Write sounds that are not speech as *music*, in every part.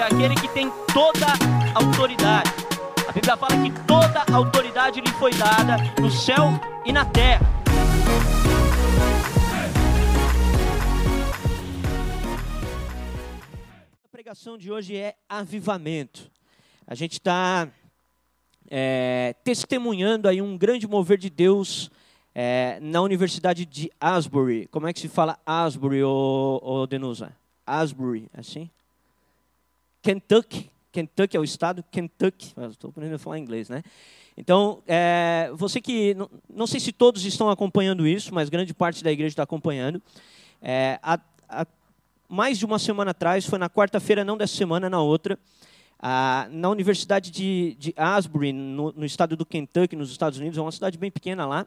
é aquele que tem toda autoridade. A Bíblia fala que toda autoridade lhe foi dada no céu e na terra. A pregação de hoje é avivamento. A gente está é, testemunhando aí um grande mover de Deus é, na Universidade de Asbury. Como é que se fala Asbury, ô, ô Denusa? Asbury, assim? Kentucky. Kentucky é o estado, Kentucky. Estou aprendendo a falar inglês, né? Então, é, você que. Não, não, sei se todos estão acompanhando isso, mas grande parte da igreja está acompanhando. É, há, há mais de uma semana atrás, foi na quarta-feira, não dessa semana, na outra, a, na Universidade de, de Asbury, no, no, estado do Kentucky, nos Estados Unidos, é uma cidade bem pequena lá,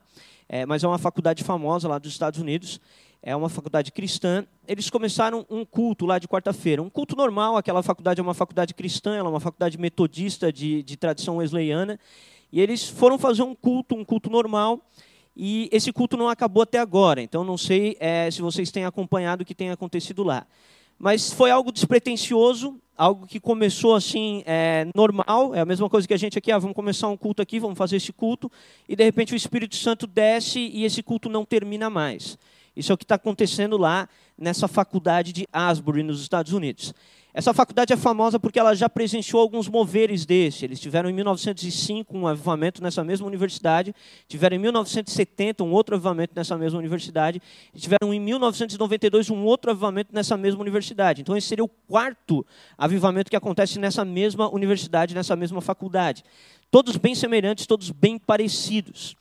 é, mas é uma faculdade famosa lá dos Estados Unidos é uma faculdade cristã. Eles começaram um culto lá de quarta-feira. Um culto normal, aquela faculdade é uma faculdade cristã, ela é uma faculdade metodista de, de tradição wesleyana. E eles foram fazer um culto, um culto normal. E esse culto não acabou até agora. Então não sei é, se vocês têm acompanhado o que tem acontecido lá. Mas foi algo despretensioso, algo que começou assim, é, normal, é a mesma coisa que a gente aqui, ah, vamos começar um culto aqui, vamos fazer esse culto, e de repente o Espírito Santo desce e esse culto não termina mais. Isso é o que está acontecendo lá nessa faculdade de Asbury, nos Estados Unidos. Essa faculdade é famosa porque ela já presenciou alguns moveres desse. Eles tiveram em 1905 um avivamento nessa mesma universidade, tiveram em 1970 um outro avivamento nessa mesma universidade, e tiveram em 1992 um outro avivamento nessa mesma universidade. Então esse seria o quarto avivamento que acontece nessa mesma universidade, nessa mesma faculdade. Todos bem semelhantes, todos bem parecidos.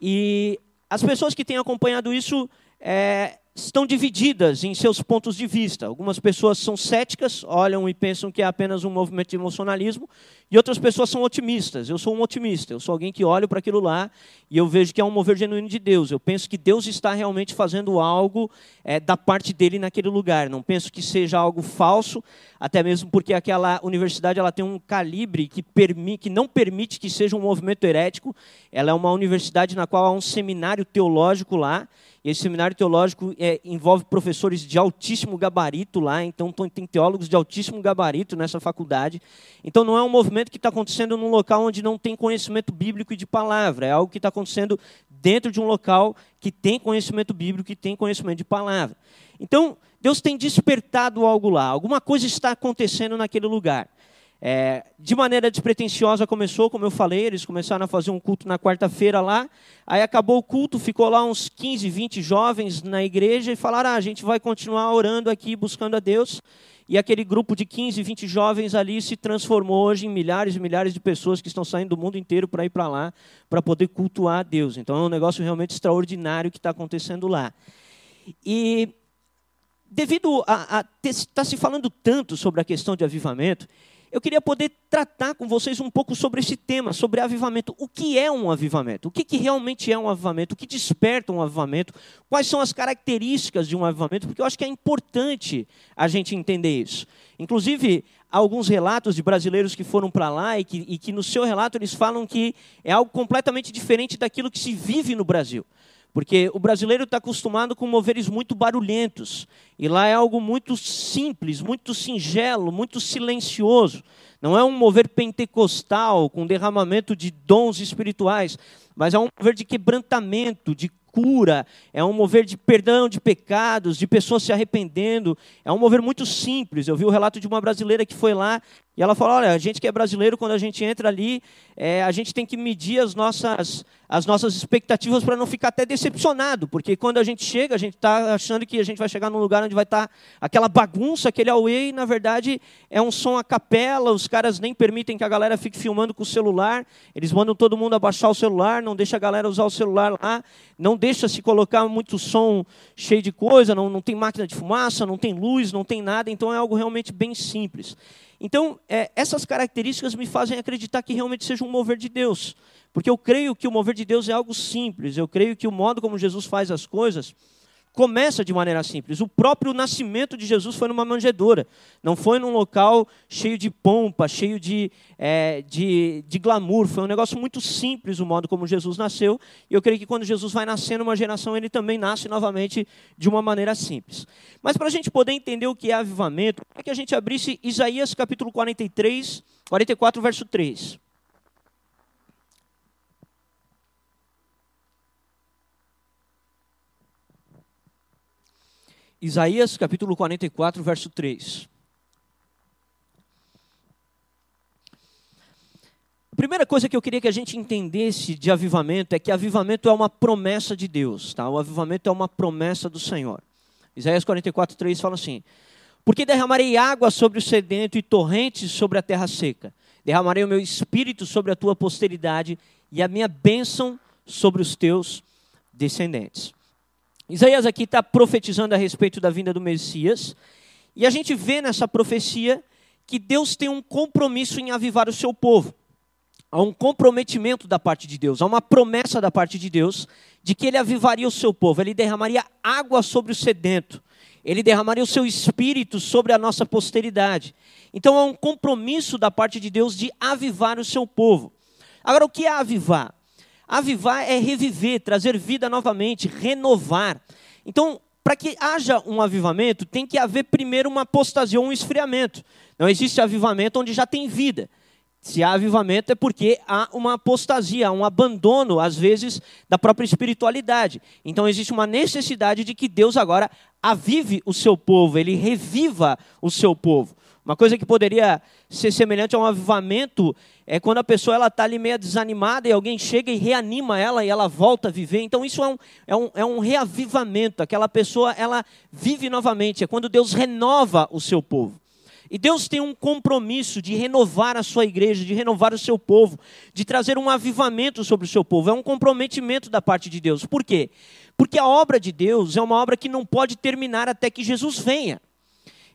E as pessoas que têm acompanhado isso é, estão divididas em seus pontos de vista. Algumas pessoas são céticas, olham e pensam que é apenas um movimento de emocionalismo, e outras pessoas são otimistas. Eu sou um otimista, eu sou alguém que olha para aquilo lá e eu vejo que é um mover genuíno de Deus. Eu penso que Deus está realmente fazendo algo é, da parte dele naquele lugar. Não penso que seja algo falso, até mesmo porque aquela universidade ela tem um calibre que, permi que não permite que seja um movimento herético. Ela é uma universidade na qual há um seminário teológico lá, e esse seminário teológico é, envolve professores de altíssimo gabarito lá, então tem teólogos de altíssimo gabarito nessa faculdade. Então não é um movimento que está acontecendo num local onde não tem conhecimento bíblico e de palavra, é algo que está acontecendo dentro de um local que tem conhecimento bíblico e tem conhecimento de palavra. Então Deus tem despertado algo lá, alguma coisa está acontecendo naquele lugar. É, de maneira despretensiosa começou, como eu falei, eles começaram a fazer um culto na quarta-feira lá, aí acabou o culto, ficou lá uns 15, 20 jovens na igreja e falaram, ah, a gente vai continuar orando aqui, buscando a Deus, e aquele grupo de 15, 20 jovens ali se transformou hoje em milhares e milhares de pessoas que estão saindo do mundo inteiro para ir para lá, para poder cultuar a Deus. Então é um negócio realmente extraordinário que está acontecendo lá. E devido a estar tá se falando tanto sobre a questão de avivamento, eu queria poder tratar com vocês um pouco sobre esse tema, sobre avivamento. O que é um avivamento? O que, que realmente é um avivamento? O que desperta um avivamento? Quais são as características de um avivamento? Porque eu acho que é importante a gente entender isso. Inclusive, há alguns relatos de brasileiros que foram para lá e que, e que no seu relato eles falam que é algo completamente diferente daquilo que se vive no Brasil. Porque o brasileiro está acostumado com moveres muito barulhentos. E lá é algo muito simples, muito singelo, muito silencioso. Não é um mover pentecostal com derramamento de dons espirituais, mas é um mover de quebrantamento, de cura, é um mover de perdão de pecados, de pessoas se arrependendo. É um mover muito simples. Eu vi o relato de uma brasileira que foi lá e ela falou: olha, a gente que é brasileiro, quando a gente entra ali, é, a gente tem que medir as nossas, as nossas expectativas para não ficar até decepcionado, porque quando a gente chega, a gente está achando que a gente vai chegar num lugar onde vai estar tá aquela bagunça, aquele away, e na verdade é um som a capela, os caras nem permitem que a galera fique filmando com o celular, eles mandam todo mundo abaixar o celular, não deixa a galera usar o celular lá, não deixa se colocar muito som cheio de coisa, não, não tem máquina de fumaça, não tem luz, não tem nada, então é algo realmente bem simples. Então, é, essas características me fazem acreditar que realmente seja um mover de Deus. Porque eu creio que o mover de Deus é algo simples, eu creio que o modo como Jesus faz as coisas começa de maneira simples. O próprio nascimento de Jesus foi numa manjedoura, não foi num local cheio de pompa, cheio de, é, de, de glamour. Foi um negócio muito simples o modo como Jesus nasceu. E eu creio que quando Jesus vai nascer numa geração, ele também nasce novamente de uma maneira simples. Mas para a gente poder entender o que é avivamento, é que a gente abrisse Isaías capítulo 43, 44, verso 3. Isaías capítulo 44, verso 3. A primeira coisa que eu queria que a gente entendesse de avivamento é que avivamento é uma promessa de Deus, tá? O avivamento é uma promessa do Senhor. Isaías 44, 3 fala assim: Porque derramarei água sobre o sedento e torrentes sobre a terra seca. Derramarei o meu espírito sobre a tua posteridade e a minha bênção sobre os teus descendentes. Isaías aqui está profetizando a respeito da vinda do Messias, e a gente vê nessa profecia que Deus tem um compromisso em avivar o seu povo. Há um comprometimento da parte de Deus, há uma promessa da parte de Deus de que ele avivaria o seu povo, ele derramaria água sobre o sedento, ele derramaria o seu espírito sobre a nossa posteridade. Então há um compromisso da parte de Deus de avivar o seu povo. Agora, o que é avivar? Avivar é reviver, trazer vida novamente, renovar. Então, para que haja um avivamento, tem que haver primeiro uma apostasia ou um esfriamento. Não existe avivamento onde já tem vida. Se há avivamento é porque há uma apostasia, um abandono, às vezes, da própria espiritualidade. Então existe uma necessidade de que Deus agora avive o seu povo, ele reviva o seu povo. Uma coisa que poderia ser semelhante a um avivamento é quando a pessoa ela está ali meio desanimada e alguém chega e reanima ela e ela volta a viver. Então isso é um, é um, é um reavivamento. Aquela pessoa ela vive novamente. É quando Deus renova o seu povo. E Deus tem um compromisso de renovar a sua igreja, de renovar o seu povo, de trazer um avivamento sobre o seu povo. É um comprometimento da parte de Deus. Por quê? Porque a obra de Deus é uma obra que não pode terminar até que Jesus venha.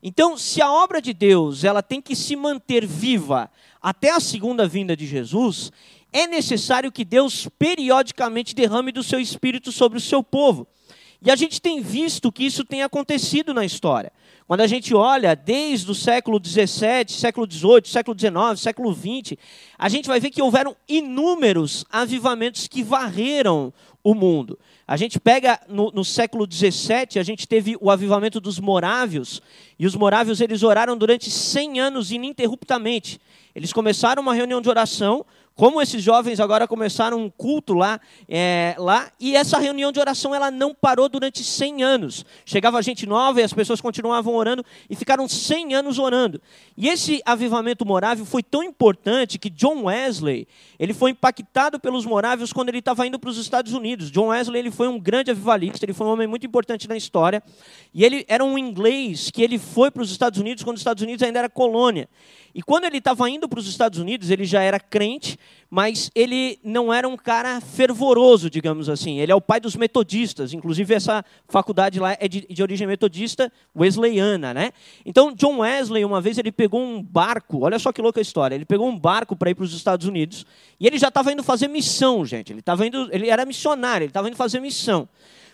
Então, se a obra de Deus ela tem que se manter viva até a segunda vinda de Jesus, é necessário que Deus periodicamente derrame do seu espírito sobre o seu povo. E a gente tem visto que isso tem acontecido na história. Quando a gente olha desde o século XVII, século XVIII, século XIX, século XX, a gente vai ver que houveram inúmeros avivamentos que varreram o mundo. A gente pega no, no, século XVII, a gente teve o avivamento dos morávios, e os morávios eles oraram durante 100 anos ininterruptamente. Eles começaram uma reunião de oração, como esses jovens agora começaram um culto lá, é, lá, e essa reunião de oração ela não parou durante 100 anos. Chegava gente nova e as pessoas continuavam orando e ficaram 100 anos orando. E esse avivamento morável foi tão importante que John Wesley, ele foi impactado pelos morávios quando ele estava indo para os Estados Unidos. John Wesley ele foi um grande avivalista, ele foi um homem muito importante na história, e ele era um inglês que ele foi para os Estados Unidos quando os Estados Unidos ainda era colônia. E quando ele estava indo para os Estados Unidos, ele já era crente, mas ele não era um cara fervoroso, digamos assim. Ele é o pai dos metodistas, inclusive essa faculdade lá é de, de origem metodista wesleyana, né? Então, John Wesley, uma vez, ele pegou um barco, olha só que louca a história, ele pegou um barco para ir para os Estados Unidos, e ele já estava indo fazer missão, gente. Ele, tava indo, ele era missionário, ele estava indo fazer missão.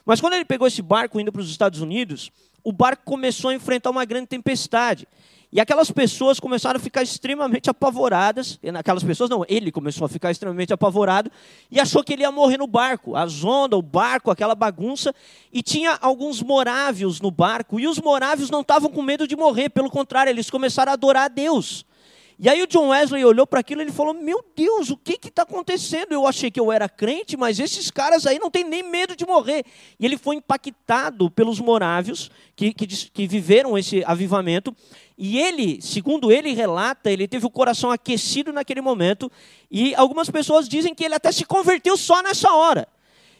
Mas quando ele pegou esse barco indo para os Estados Unidos, o barco começou a enfrentar uma grande tempestade. E aquelas pessoas começaram a ficar extremamente apavoradas. Aquelas pessoas, não, ele começou a ficar extremamente apavorado e achou que ele ia morrer no barco. As ondas, o barco, aquela bagunça. E tinha alguns morávios no barco. E os morávios não estavam com medo de morrer, pelo contrário, eles começaram a adorar a Deus. E aí o John Wesley olhou para aquilo e ele falou: Meu Deus, o que está acontecendo? Eu achei que eu era crente, mas esses caras aí não têm nem medo de morrer. E ele foi impactado pelos morávios que, que, que viveram esse avivamento. E ele, segundo ele relata, ele teve o coração aquecido naquele momento. E algumas pessoas dizem que ele até se converteu só nessa hora.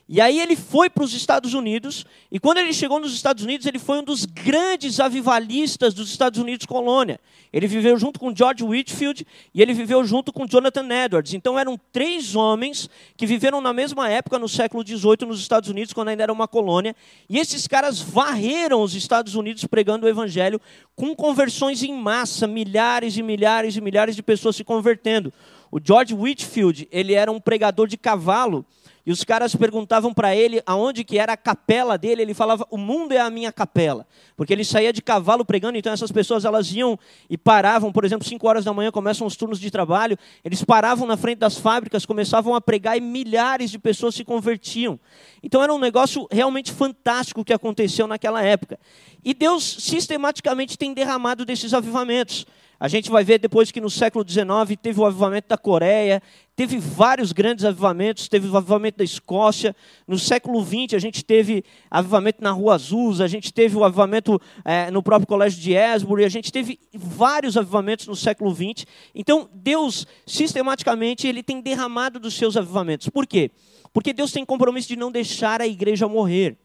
E aí ele foi para os Estados Unidos, e quando ele chegou nos Estados Unidos, ele foi um dos grandes avivalistas dos Estados Unidos colônia. Ele viveu junto com George Whitfield e ele viveu junto com Jonathan Edwards. Então eram três homens que viveram na mesma época, no século XVIII, nos Estados Unidos, quando ainda era uma colônia. E esses caras varreram os Estados Unidos pregando o evangelho com conversões em massa, milhares e milhares e milhares de pessoas se convertendo. O George Whitfield, ele era um pregador de cavalo e os caras perguntavam para ele aonde que era a capela dele, ele falava: "O mundo é a minha capela", porque ele saía de cavalo pregando, então essas pessoas elas iam e paravam, por exemplo, 5 horas da manhã começam os turnos de trabalho, eles paravam na frente das fábricas, começavam a pregar e milhares de pessoas se convertiam. Então era um negócio realmente fantástico que aconteceu naquela época. E Deus sistematicamente tem derramado desses avivamentos. A gente vai ver depois que no século XIX teve o avivamento da Coreia, teve vários grandes avivamentos, teve o avivamento da Escócia. No século XX a gente teve avivamento na Rua Azul, a gente teve o avivamento é, no próprio Colégio de Esbury, a gente teve vários avivamentos no século XX. Então Deus, sistematicamente, ele tem derramado dos seus avivamentos. Por quê? Porque Deus tem compromisso de não deixar a igreja morrer.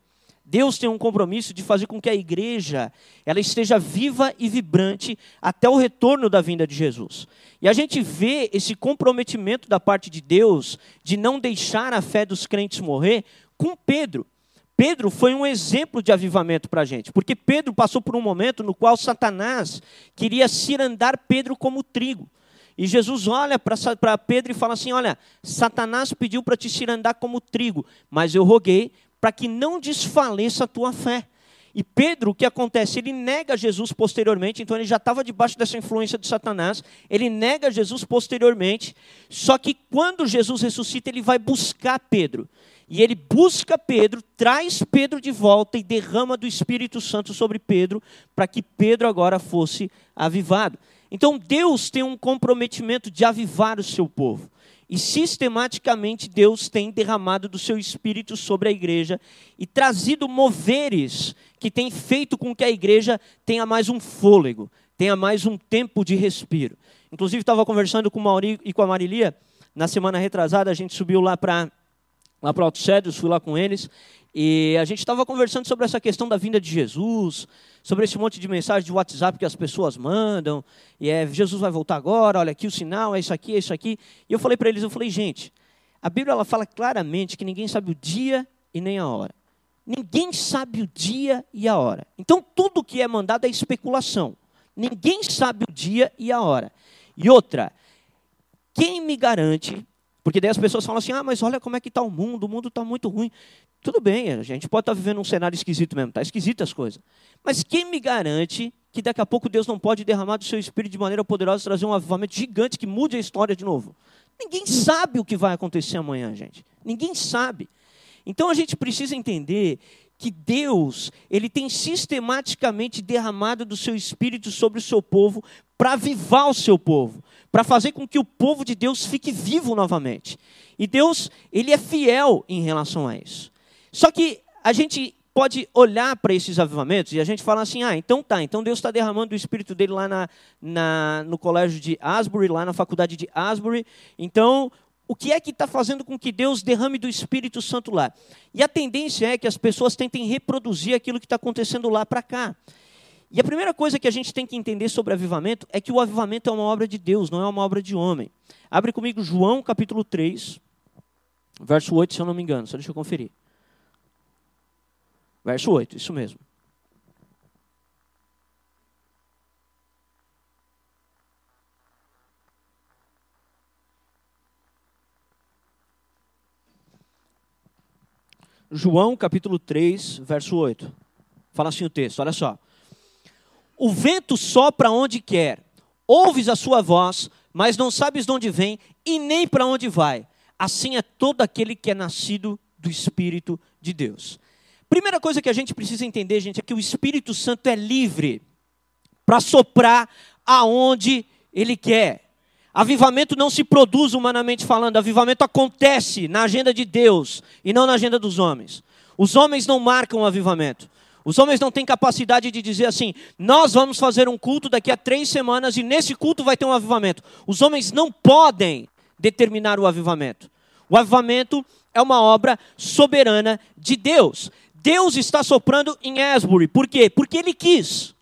Deus tem um compromisso de fazer com que a igreja ela esteja viva e vibrante até o retorno da vinda de Jesus. E a gente vê esse comprometimento da parte de Deus de não deixar a fé dos crentes morrer com Pedro. Pedro foi um exemplo de avivamento para a gente, porque Pedro passou por um momento no qual Satanás queria cirandar Pedro como trigo. E Jesus olha para Pedro e fala assim: Olha, Satanás pediu para te cirandar como trigo, mas eu roguei para que não desfaleça a tua fé. E Pedro, o que acontece? Ele nega Jesus posteriormente, então ele já estava debaixo dessa influência de Satanás, ele nega Jesus posteriormente, só que quando Jesus ressuscita, ele vai buscar Pedro. E ele busca Pedro, traz Pedro de volta e derrama do Espírito Santo sobre Pedro, para que Pedro agora fosse avivado. Então Deus tem um comprometimento de avivar o seu povo. E sistematicamente Deus tem derramado do seu espírito sobre a igreja e trazido moveres que tem feito com que a igreja tenha mais um fôlego, tenha mais um tempo de respiro. Inclusive estava conversando com o Mauri e com a Marilia na semana retrasada, a gente subiu lá para lá para Alto Cedros, fui lá com eles, e a gente estava conversando sobre essa questão da vinda de Jesus, sobre esse monte de mensagem de WhatsApp que as pessoas mandam, e é Jesus vai voltar agora, olha aqui o sinal, é isso aqui, é isso aqui. E eu falei para eles, eu falei, gente, a Bíblia ela fala claramente que ninguém sabe o dia e nem a hora. Ninguém sabe o dia e a hora. Então tudo que é mandado é especulação. Ninguém sabe o dia e a hora. E outra, quem me garante porque daí as pessoas falam assim: ah, mas olha como é que está o mundo, o mundo está muito ruim. Tudo bem, a gente pode estar tá vivendo um cenário esquisito mesmo, está esquisito as coisas. Mas quem me garante que daqui a pouco Deus não pode derramar do seu espírito de maneira poderosa trazer um avivamento gigante que mude a história de novo? Ninguém sabe o que vai acontecer amanhã, gente. Ninguém sabe. Então a gente precisa entender que Deus, ele tem sistematicamente derramado do seu espírito sobre o seu povo para avivar o seu povo para fazer com que o povo de Deus fique vivo novamente. E Deus, ele é fiel em relação a isso. Só que a gente pode olhar para esses avivamentos e a gente fala assim: ah, então tá, então Deus está derramando o espírito dele lá na, na, no colégio de Asbury, lá na faculdade de Asbury. Então, o que é que está fazendo com que Deus derrame do Espírito Santo lá? E a tendência é que as pessoas tentem reproduzir aquilo que está acontecendo lá para cá. E a primeira coisa que a gente tem que entender sobre avivamento é que o avivamento é uma obra de Deus, não é uma obra de homem. Abre comigo João capítulo 3, verso 8, se eu não me engano, só deixa eu conferir. Verso 8, isso mesmo. João capítulo 3, verso 8. Fala assim o texto, olha só. O vento sopra onde quer, ouves a sua voz, mas não sabes de onde vem e nem para onde vai. Assim é todo aquele que é nascido do Espírito de Deus. Primeira coisa que a gente precisa entender, gente, é que o Espírito Santo é livre para soprar aonde ele quer. Avivamento não se produz humanamente falando, avivamento acontece na agenda de Deus e não na agenda dos homens. Os homens não marcam o avivamento. Os homens não têm capacidade de dizer assim: nós vamos fazer um culto daqui a três semanas e nesse culto vai ter um avivamento. Os homens não podem determinar o avivamento. O avivamento é uma obra soberana de Deus. Deus está soprando em Asbury. Por quê? Porque Ele quis.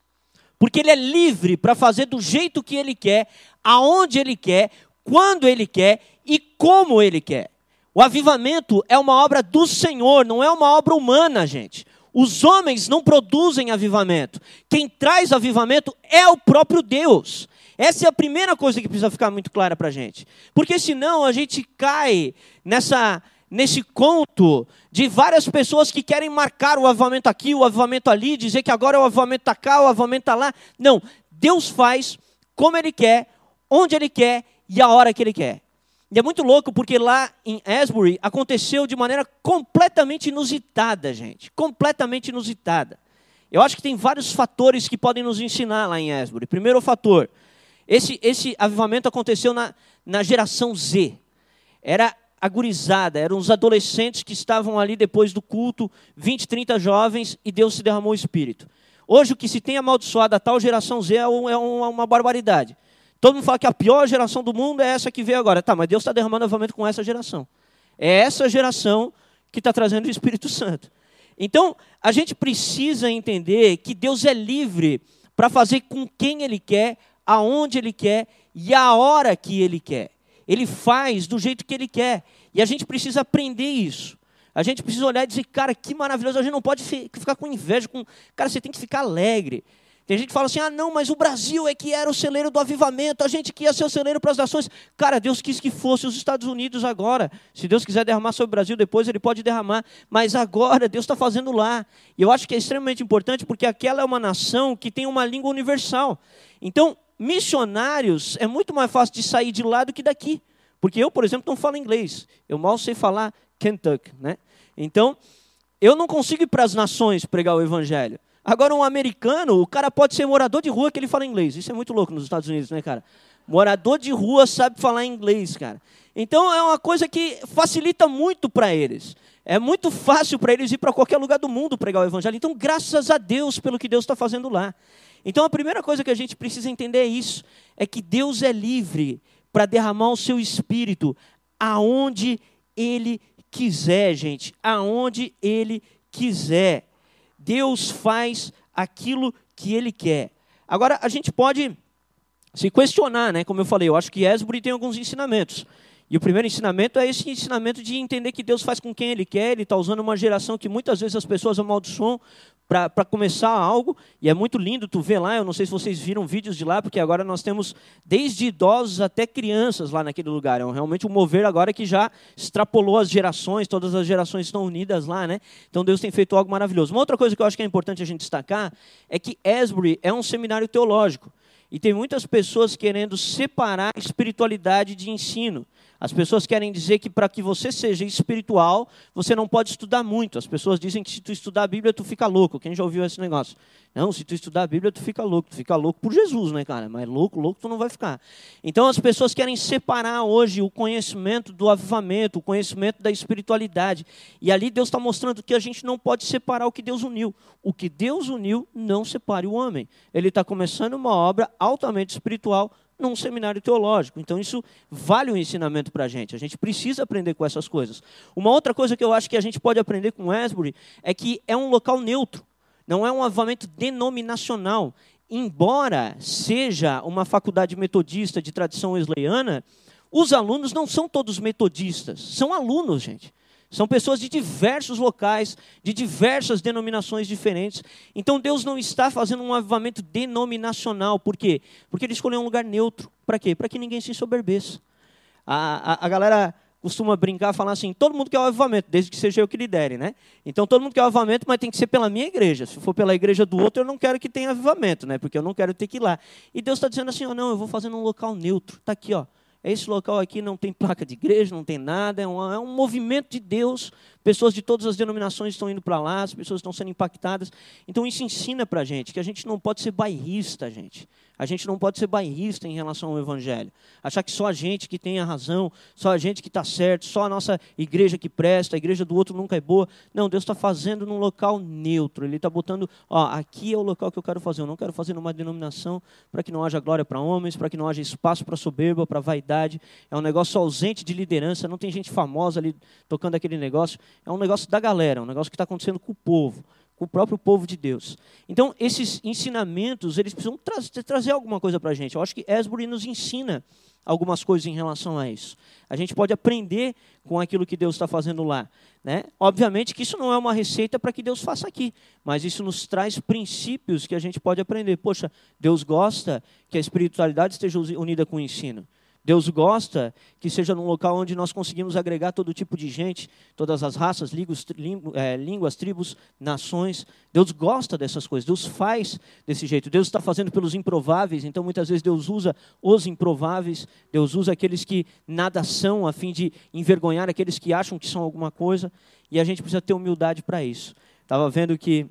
Porque Ele é livre para fazer do jeito que Ele quer, aonde Ele quer, quando Ele quer e como Ele quer. O avivamento é uma obra do Senhor, não é uma obra humana, gente. Os homens não produzem avivamento. Quem traz avivamento é o próprio Deus. Essa é a primeira coisa que precisa ficar muito clara para a gente. Porque senão a gente cai nessa, nesse conto de várias pessoas que querem marcar o avivamento aqui, o avivamento ali, dizer que agora o avivamento está cá, o avivamento está lá. Não, Deus faz como Ele quer, onde Ele quer e a hora que Ele quer. E é muito louco porque lá em Asbury aconteceu de maneira completamente inusitada, gente. Completamente inusitada. Eu acho que tem vários fatores que podem nos ensinar lá em Asbury. Primeiro fator, esse, esse avivamento aconteceu na, na geração Z. Era agorizada, eram os adolescentes que estavam ali depois do culto, 20, 30 jovens, e Deus se derramou o Espírito. Hoje o que se tem amaldiçoado a tal geração Z é, um, é uma, uma barbaridade. Todo mundo fala que a pior geração do mundo é essa que veio agora. Tá, mas Deus está derramando avivamento com essa geração. É essa geração que está trazendo o Espírito *laughs* Santo. Então, a gente precisa entender que Deus é livre para fazer com quem Ele quer, aonde Ele quer e a hora que Ele quer. Ele faz do jeito que Ele quer. E a gente precisa aprender isso. A gente precisa olhar e dizer, cara, que maravilhoso. A gente não pode ficar com inveja. Com... Cara, você tem que ficar alegre. Tem gente que fala assim: ah, não, mas o Brasil é que era o celeiro do avivamento, a gente que ia ser o celeiro para as nações. Cara, Deus quis que fosse os Estados Unidos agora. Se Deus quiser derramar sobre o Brasil depois, Ele pode derramar. Mas agora, Deus está fazendo lá. E eu acho que é extremamente importante porque aquela é uma nação que tem uma língua universal. Então, missionários é muito mais fácil de sair de lá do que daqui. Porque eu, por exemplo, não falo inglês. Eu mal sei falar Kentucky, né? Então, eu não consigo ir para as nações pregar o evangelho. Agora, um americano, o cara pode ser morador de rua que ele fala inglês. Isso é muito louco nos Estados Unidos, né, cara? Morador de rua sabe falar inglês, cara. Então, é uma coisa que facilita muito para eles. É muito fácil para eles ir para qualquer lugar do mundo pregar o evangelho. Então, graças a Deus pelo que Deus está fazendo lá. Então, a primeira coisa que a gente precisa entender é isso: é que Deus é livre para derramar o seu espírito aonde Ele quiser, gente. Aonde Ele quiser. Deus faz aquilo que Ele quer. Agora, a gente pode se questionar, né? Como eu falei, eu acho que Esbury tem alguns ensinamentos. E o primeiro ensinamento é esse ensinamento de entender que Deus faz com quem Ele quer. Ele está usando uma geração que muitas vezes as pessoas amaldiçoam para começar algo, e é muito lindo tu ver lá, eu não sei se vocês viram vídeos de lá, porque agora nós temos desde idosos até crianças lá naquele lugar, é realmente um mover agora que já extrapolou as gerações, todas as gerações estão unidas lá, né? Então Deus tem feito algo maravilhoso. Uma outra coisa que eu acho que é importante a gente destacar é que Asbury é um seminário teológico, e tem muitas pessoas querendo separar espiritualidade de ensino. As pessoas querem dizer que para que você seja espiritual, você não pode estudar muito. As pessoas dizem que se tu estudar a Bíblia, tu fica louco. Quem já ouviu esse negócio? Não, se tu estudar a Bíblia, tu fica louco. Tu fica louco por Jesus, né, cara? Mas louco, louco tu não vai ficar. Então as pessoas querem separar hoje o conhecimento do avivamento, o conhecimento da espiritualidade. E ali Deus está mostrando que a gente não pode separar o que Deus uniu. O que Deus uniu, não separe o homem. Ele está começando uma obra altamente espiritual num seminário teológico. Então, isso vale um ensinamento para a gente. A gente precisa aprender com essas coisas. Uma outra coisa que eu acho que a gente pode aprender com Asbury é que é um local neutro, não é um avamento denominacional. Embora seja uma faculdade metodista de tradição wesleyana, os alunos não são todos metodistas, são alunos, gente. São pessoas de diversos locais, de diversas denominações diferentes. Então Deus não está fazendo um avivamento denominacional. Por quê? Porque Ele escolheu um lugar neutro. Para quê? Para que ninguém se ensoberbeça. A, a, a, galera costuma brincar, falar assim: todo mundo quer o avivamento, desde que seja eu que lidere, né? Então todo mundo quer o avivamento, mas tem que ser pela minha igreja. Se for pela igreja do outro, eu não quero que tenha avivamento, né? Porque eu não quero ter que ir lá. E Deus está dizendo assim: oh, não, eu vou fazer num local neutro. Está aqui, ó. Esse local aqui não tem placa de igreja, não tem nada, é um, é um movimento de Deus pessoas de todas as denominações estão indo para lá, as pessoas estão sendo impactadas. Então isso ensina para a gente que a gente não pode ser bairrista, gente. A gente não pode ser bairrista em relação ao Evangelho. Achar que só a gente que tem a razão, só a gente que está certo, só a nossa igreja que presta, a igreja do outro nunca é boa. Não, Deus está fazendo num local neutro. Ele está botando, ó, aqui é o local que eu quero fazer. Eu não quero fazer numa denominação para que não haja glória para homens, para que não haja espaço para soberba, para vaidade. É um negócio ausente de liderança. Não tem gente famosa ali tocando aquele negócio. É um negócio da galera, é um negócio que está acontecendo com o povo com o próprio povo de Deus. Então, esses ensinamentos, eles precisam tra trazer alguma coisa para a gente. Eu acho que Esbury nos ensina algumas coisas em relação a isso. A gente pode aprender com aquilo que Deus está fazendo lá. Né? Obviamente que isso não é uma receita para que Deus faça aqui, mas isso nos traz princípios que a gente pode aprender. Poxa, Deus gosta que a espiritualidade esteja unida com o ensino. Deus gosta que seja num local onde nós conseguimos agregar todo tipo de gente, todas as raças, é, línguas, tribos, nações. Deus gosta dessas coisas, Deus faz desse jeito. Deus está fazendo pelos improváveis, então muitas vezes Deus usa os improváveis, Deus usa aqueles que nada são, a fim de envergonhar aqueles que acham que são alguma coisa, e a gente precisa ter humildade para isso. Estava vendo que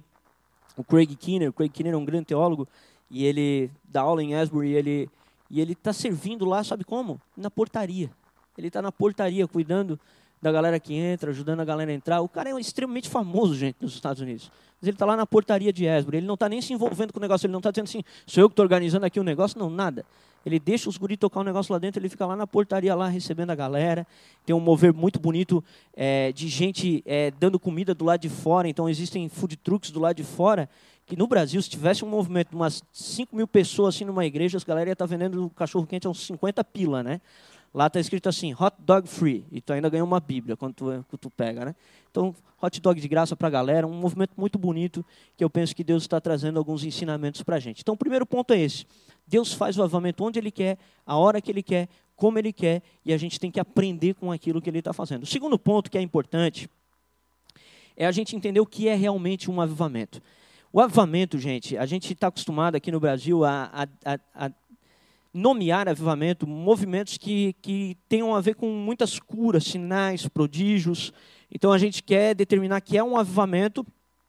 o Craig Kinner, o Craig Kinner é um grande teólogo, e ele dá aula em Asbury, e ele e ele está servindo lá, sabe como? Na portaria. Ele está na portaria, cuidando da galera que entra, ajudando a galera a entrar. O cara é extremamente famoso, gente, nos Estados Unidos. Mas ele está lá na portaria de Esbro. Ele não está nem se envolvendo com o negócio. Ele não está dizendo assim, sou eu que estou organizando aqui o negócio. Não, nada. Ele deixa os guris tocar o um negócio lá dentro. Ele fica lá na portaria, lá recebendo a galera. Tem um mover muito bonito é, de gente é, dando comida do lado de fora. Então, existem food trucks do lado de fora que no Brasil, se tivesse um movimento de umas 5 mil pessoas assim numa igreja, as galera ia estar tá vendendo cachorro quente a uns 50 pila, né? Lá está escrito assim, hot dog free. E tu ainda ganha uma bíblia quando tu, quando tu pega, né? Então, hot dog de graça para a galera, um movimento muito bonito que eu penso que Deus está trazendo alguns ensinamentos para a gente. Então, o primeiro ponto é esse. Deus faz o avamento onde Ele quer, a hora que Ele quer, como Ele quer, e a gente tem que aprender com aquilo que Ele está fazendo. O segundo ponto que é importante é a gente entender o que é realmente um avivamento. O avivamento, gente, a gente está acostumado aqui no Brasil a, a, a, nomear avivamento movimentos que, que tenham a ver com muitas curas, sinais, prodígios. Então a gente quer determinar que é um avivamento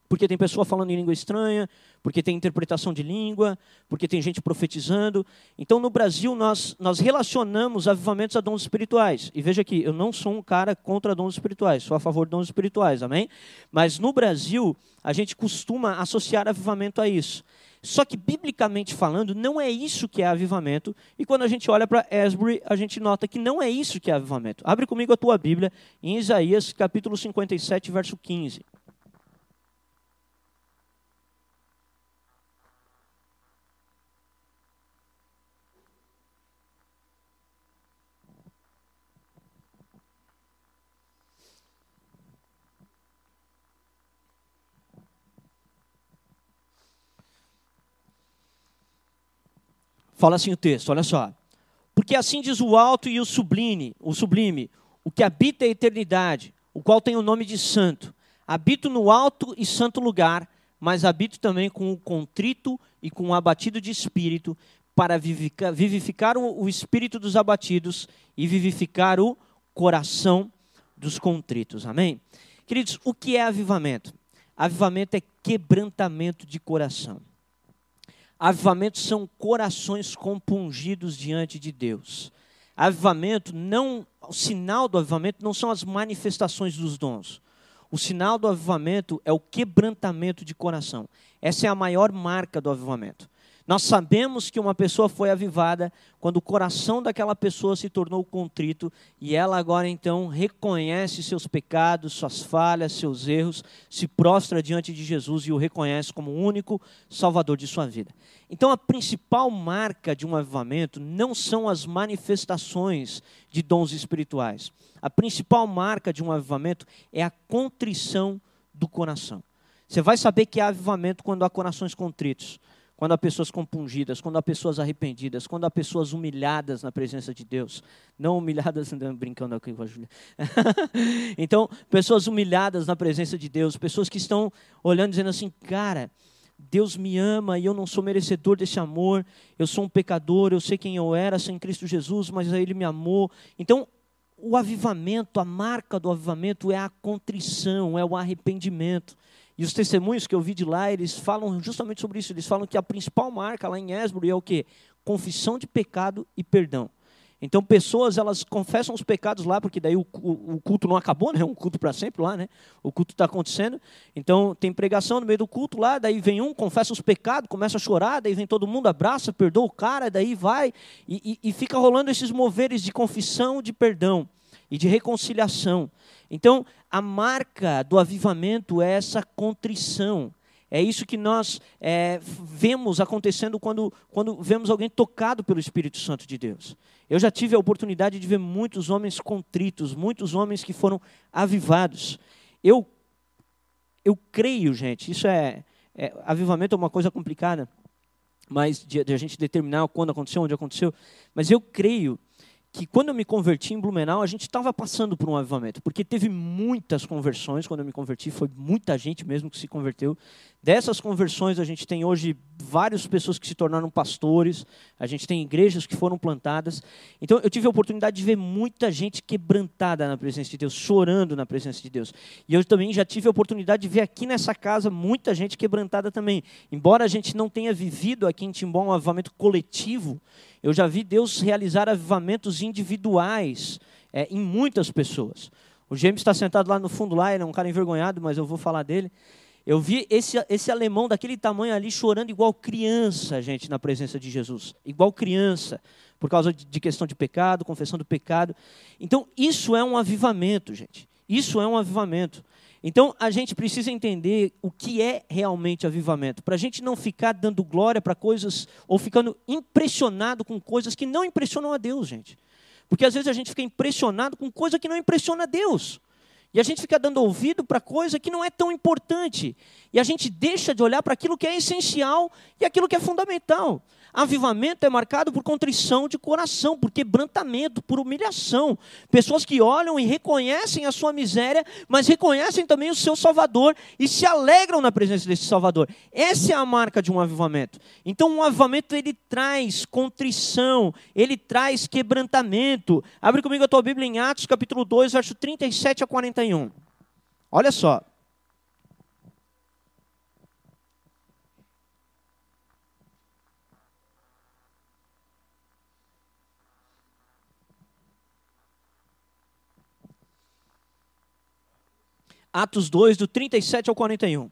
porque tem pessoa falando em língua estranha, porque tem interpretação de língua, porque tem gente profetizando. Então, no Brasil, nós, nós relacionamos avivamentos a dons espirituais. E veja aqui, eu não sou um cara contra dons espirituais, sou a favor de dons espirituais, amém? Mas no Brasil, a gente costuma associar avivamento a isso. Só que, biblicamente falando, não é isso que é avivamento. E quando a gente olha para Esbury, a gente nota que não é isso que é avivamento. Abre comigo a tua Bíblia em Isaías, capítulo 57, verso 15. Fala assim o texto, olha só. Porque assim diz o alto e o sublime, o sublime, o que habita a eternidade, o qual tem o nome de santo. Habito no alto e santo lugar, mas habito também com o contrito e com o abatido de espírito, para vivificar, o espírito dos abatidos e vivificar o coração dos contritos. Amém? Queridos, o que é avivamento? Avivamento é quebrantamento de coração. Avivamentos são corações compungidos diante de Deus. Avivamento não, o sinal do avivamento não são as manifestações dos dons. O sinal do avivamento é o quebrantamento de coração. Essa é a maior marca do avivamento. Nós sabemos que uma pessoa foi avivada quando o coração daquela pessoa se tornou contrito e ela agora então reconhece seus pecados, suas falhas, seus erros, se prostra diante de Jesus e o reconhece como o único salvador de sua vida. Então a principal marca de um avivamento não são as manifestações de dons espirituais. A principal marca de um avivamento é a contrição do coração. Você vai saber que há avivamento quando há corações contritos quando há pessoas compungidas, quando há pessoas arrependidas, quando há pessoas humilhadas na presença de Deus. Não humilhadas, *laughs* brincando aqui com a Júlia. *laughs* então, pessoas humilhadas na presença de Deus, pessoas que estão olhando dizendo assim, cara, Deus me ama e eu não sou merecedor desse amor, eu sou um pecador, eu sei quem eu era sem Cristo Jesus, mas Ele me amou. Então, o avivamento, a marca do avivamento é a contrição, é o arrependimento. E os testemunhos que eu vi de lá, eles falam justamente sobre isso. Eles falam que a principal marca lá em Esbro é o quê? Confissão de pecado e perdão. Então, pessoas, elas confessam os pecados lá, porque daí o, o, o culto não acabou, né? *laughs* Um culto para sempre lá, né? O culto está acontecendo. Então, tem pregação no meio do culto lá, daí vem um, confessa os pecados, começa a chorar, daí vem todo mundo, abraça, perdoa o cara, daí vai. E, e, e fica rolando esses moveres de confissão, de perdão e de reconciliação. Então, a marca do avivamento é essa contrição, é isso que nós é, vemos acontecendo quando, quando vemos alguém tocado pelo Espírito Santo de Deus. Eu já tive a oportunidade de ver muitos homens contritos, muitos homens que foram avivados. Eu, eu creio, gente, isso é, é avivamento é uma coisa complicada, mas de, de a gente determinar quando aconteceu, onde aconteceu. Mas eu creio que quando eu me converti em Blumenau, a gente estava passando por um avivamento, porque teve muitas conversões quando eu me converti, foi muita gente mesmo que se converteu. Dessas conversões, a gente tem hoje várias pessoas que se tornaram pastores, a gente tem igrejas que foram plantadas. Então, eu tive a oportunidade de ver muita gente quebrantada na presença de Deus, chorando na presença de Deus. E eu também já tive a oportunidade de ver aqui nessa casa muita gente quebrantada também. Embora a gente não tenha vivido aqui em Timbó um avivamento coletivo, eu já vi Deus realizar avivamentos individuais é, em muitas pessoas. O James está sentado lá no fundo, lá, ele é um cara envergonhado, mas eu vou falar dele. Eu vi esse, esse alemão daquele tamanho ali chorando igual criança, gente, na presença de Jesus. Igual criança, por causa de, questão de pecado, confessão do pecado. Então, isso é um avivamento, gente. Isso é um avivamento. Então, a gente precisa entender o que é realmente avivamento, para a gente não ficar dando glória para coisas, ou ficando impressionado com coisas que não impressionam a Deus, gente. Porque às vezes a gente fica impressionado com coisa que não impressiona a Deus. E a gente fica dando ouvido para coisa que não é tão importante. E a gente deixa de olhar para aquilo que é essencial e aquilo que é fundamental. Avivamento é marcado por contrição de coração, por quebrantamento, por humilhação. Pessoas que olham e reconhecem a sua miséria, mas reconhecem também o seu Salvador e se alegram na presença desse Salvador. Essa é a marca de um avivamento. Então, um avivamento ele traz contrição, ele traz quebrantamento. Abre comigo a tua Bíblia em Atos, capítulo 2, verso 37 a 41. Olha só. Atos 2, do 37 ao 41.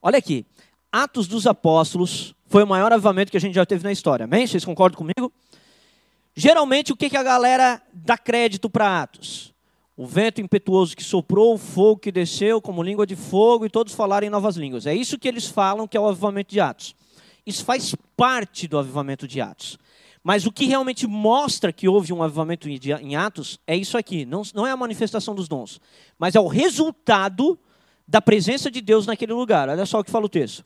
Olha aqui. Atos dos Apóstolos foi o maior avivamento que a gente já teve na história. Amém? Vocês concordam comigo? Geralmente, o que, a galera dá crédito para Atos? O vento impetuoso que soprou, o fogo que desceu como língua de fogo e todos falaram em novas línguas. É isso que eles falam que é o avivamento de Atos. Isso faz parte do avivamento de Atos. Mas o que realmente mostra que houve um avivamento em Atos é isso aqui. Não, não é a manifestação dos dons, mas é o resultado da presença de Deus naquele lugar. Olha só o que fala o texto.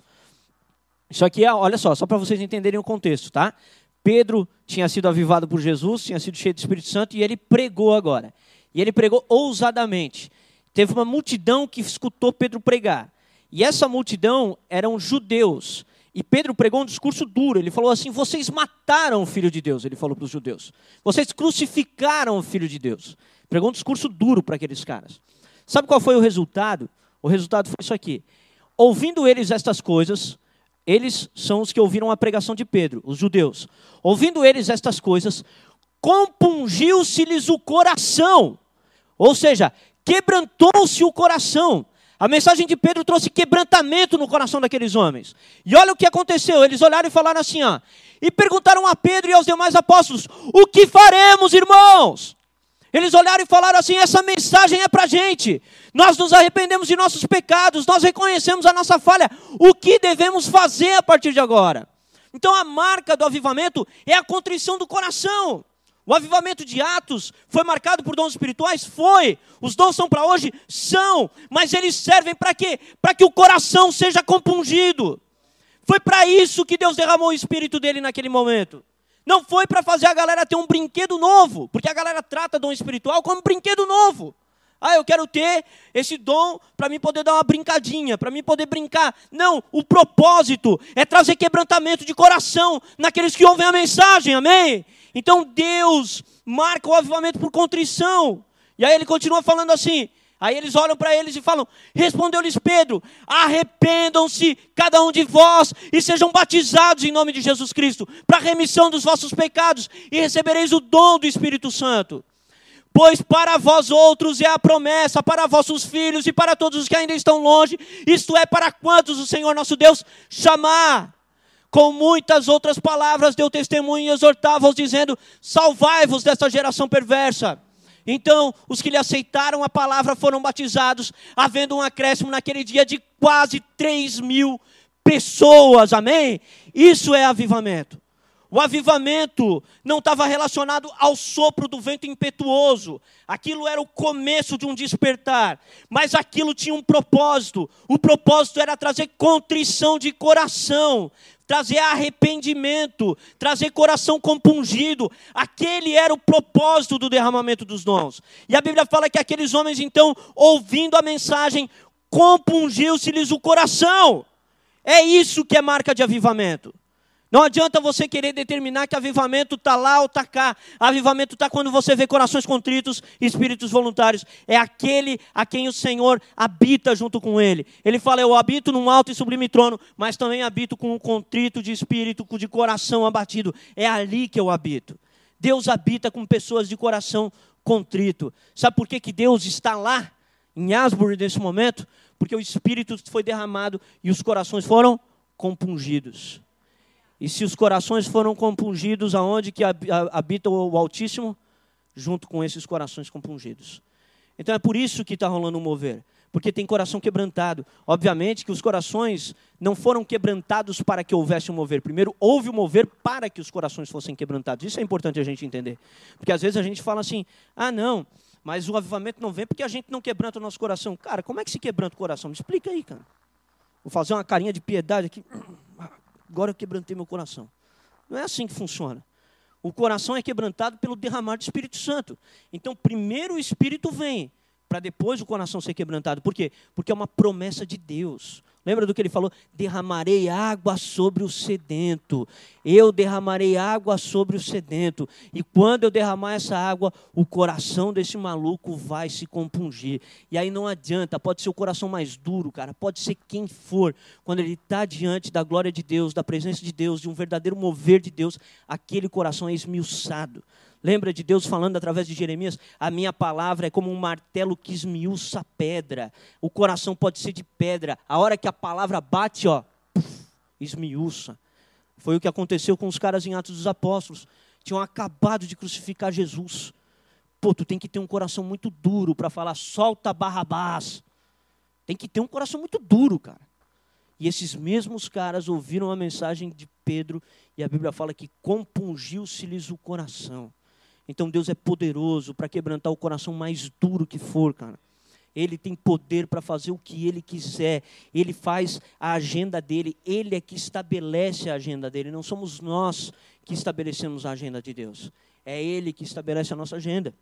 Isso aqui é, olha só, só para vocês entenderem o contexto, tá? Pedro tinha sido avivado por Jesus, tinha sido cheio do Espírito Santo e ele pregou agora. E ele pregou ousadamente. Teve uma multidão que escutou Pedro pregar. E essa multidão eram judeus e Pedro pregou um discurso duro. Ele falou assim: Vocês mataram o filho de Deus. Ele falou para os judeus: Vocês crucificaram o filho de Deus. Pregou um discurso duro para aqueles caras. Sabe qual foi o resultado? O resultado foi isso aqui. Ouvindo eles estas coisas, eles são os que ouviram a pregação de Pedro, os judeus. Ouvindo eles estas coisas, compungiu-se-lhes o coração. Ou seja, quebrantou-se o coração. A mensagem de Pedro trouxe quebrantamento no coração daqueles homens. E olha o que aconteceu. Eles olharam e falaram assim, ó. E perguntaram a Pedro e aos demais apóstolos: O que faremos, irmãos? Eles olharam e falaram assim: essa mensagem é para a gente. Nós nos arrependemos de nossos pecados, nós reconhecemos a nossa falha. O que devemos fazer a partir de agora? Então a marca do avivamento é a contrição do coração. O avivamento de Atos foi marcado por dons espirituais? Foi. Os dons são para hoje? São. Mas eles servem para quê? Para que o coração seja compungido. Foi para isso que Deus derramou o espírito dele naquele momento. Não foi para fazer a galera ter um brinquedo novo, porque a galera trata dom espiritual como brinquedo novo. Ah, eu quero ter esse dom para mim poder dar uma brincadinha, para mim poder brincar. Não, o propósito é trazer quebrantamento de coração naqueles que ouvem a mensagem, amém? Então Deus marca o avivamento por contrição. E aí ele continua falando assim: Aí eles olham para eles e falam: Respondeu-lhes Pedro: Arrependam-se cada um de vós e sejam batizados em nome de Jesus Cristo, para a remissão dos vossos pecados, e recebereis o dom do Espírito Santo. Pois para vós outros é a promessa, para vossos filhos e para todos os que ainda estão longe, isto é, para quantos o Senhor nosso Deus chamar. Com muitas outras palavras deu testemunho e exortava-os, dizendo: Salvai-vos desta geração perversa. Então, os que lhe aceitaram a palavra foram batizados, havendo um acréscimo naquele dia de quase 3 mil pessoas, amém? Isso é avivamento. O avivamento não estava relacionado ao sopro do vento impetuoso. Aquilo era o começo de um despertar. Mas aquilo tinha um propósito. O propósito era trazer contrição de coração, trazer arrependimento, trazer coração compungido. Aquele era o propósito do derramamento dos dons. E a Bíblia fala que aqueles homens, então, ouvindo a mensagem, compungiu-se-lhes o coração. É isso que é marca de avivamento. Não adianta você querer determinar que avivamento está lá ou está cá. Avivamento está quando você vê corações contritos e espíritos voluntários. É aquele a quem o Senhor habita junto com ele. Ele fala: Eu habito num alto e sublime trono, mas também habito com um contrito de espírito, de coração abatido. É ali que eu habito. Deus habita com pessoas de coração contrito. Sabe por que, que Deus está lá, em Asbury, nesse momento? Porque o Espírito foi derramado e os corações foram compungidos. E se os corações foram compungidos, aonde que habita o Altíssimo? Junto com esses corações compungidos. Então é por isso que está rolando um mover. Porque tem coração quebrantado. Obviamente que os corações não foram quebrantados para que houvesse um mover. Primeiro, houve um mover para que os corações fossem quebrantados. Isso é importante a gente entender. Porque às vezes a gente fala assim: ah, não, mas o avivamento não vem porque a gente não quebranta o nosso coração. Cara, como é que se quebranta o coração? Me explica aí, cara. Vou fazer uma carinha de piedade aqui *clears throat* agora eu quebrantei meu coração. Não é assim que funciona. O coração é quebrantado pelo derramar do Espírito Santo. Então, primeiro o Espírito vem, para depois o coração ser quebrantado. Por quê? Porque é uma promessa de Deus. Lembra do que ele falou? Derramarei água sobre o sedento. Eu derramarei água sobre o sedento. E quando eu derramar essa água, o coração desse maluco vai se compungir. E aí não adianta, pode ser o coração mais duro, cara, pode ser quem for. Quando ele está diante da glória de Deus, da presença de Deus, de um verdadeiro mover de Deus, aquele coração é esmiuçado. Lembra de Deus falando através de Jeremias? A minha palavra é como um martelo que esmiuça a pedra. O coração pode ser de pedra. A hora que a palavra bate, ó, esmiuça. Foi o que aconteceu com os caras em Atos dos Apóstolos. Tinham acabado de crucificar Jesus. Pô, tu tem que ter um coração muito duro para falar, solta Barrabás. Tem que ter um coração muito duro, cara. E esses mesmos caras ouviram a mensagem de Pedro e a Bíblia fala que compungiu-se-lhes o coração. Então Deus é poderoso para quebrantar o coração mais duro que for, cara. Ele tem poder para fazer o que ele quiser. Ele faz a agenda dele. Ele é que estabelece a agenda dele. Não somos nós que estabelecemos a agenda de Deus. É Ele que estabelece a nossa agenda.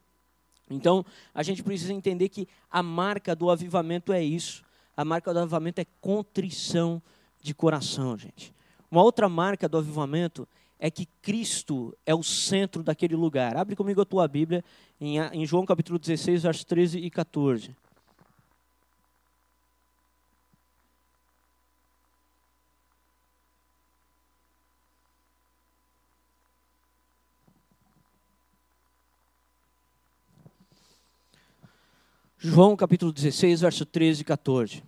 Então, a gente precisa entender que a marca do avivamento é isso. A marca do avivamento é contrição de coração, gente. Uma outra marca do avivamento é que Cristo é o centro daquele lugar. Abre comigo a tua Bíblia em, João capítulo 16, versos 13 e 14. João capítulo 16, verso 13 e 14.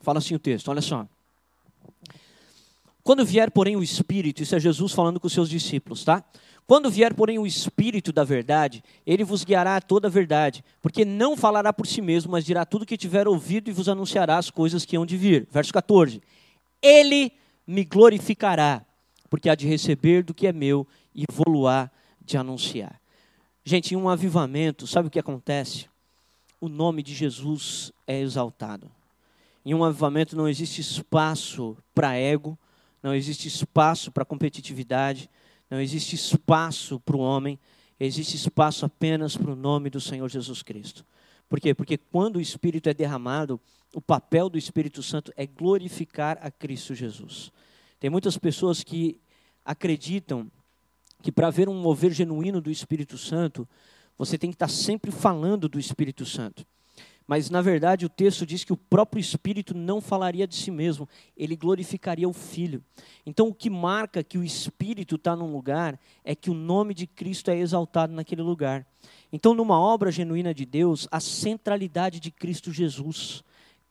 Fala assim o texto, olha só. Quando vier, porém, o Espírito, isso é Jesus falando com os seus discípulos, tá? Quando vier, porém, o Espírito da verdade, ele vos guiará a toda a verdade, porque não falará por si mesmo, mas dirá tudo o que tiver ouvido e vos anunciará as coisas que hão de vir. Verso 14: Ele me glorificará, porque há de receber do que é meu e vou-lo-á de anunciar. Gente, em um avivamento, sabe o que acontece? O nome de Jesus é exaltado. Em um avivamento não existe espaço para ego, não existe espaço para competitividade, não existe espaço para o homem. existe espaço apenas para o nome do Senhor Jesus Cristo. Por quê? Porque quando o Espírito é derramado, o papel do Espírito Santo é glorificar a Cristo Jesus. Tem muitas pessoas que acreditam que para ver um mover genuíno do Espírito Santo, você tem que estar sempre falando do Espírito Santo. Mas, na verdade, o texto diz que o próprio Espírito não falaria de si mesmo, ele glorificaria o Filho. Então, o que marca que o Espírito está num lugar é que o nome de Cristo é exaltado naquele lugar. Então, numa obra genuína de Deus, a centralidade de Cristo Jesus.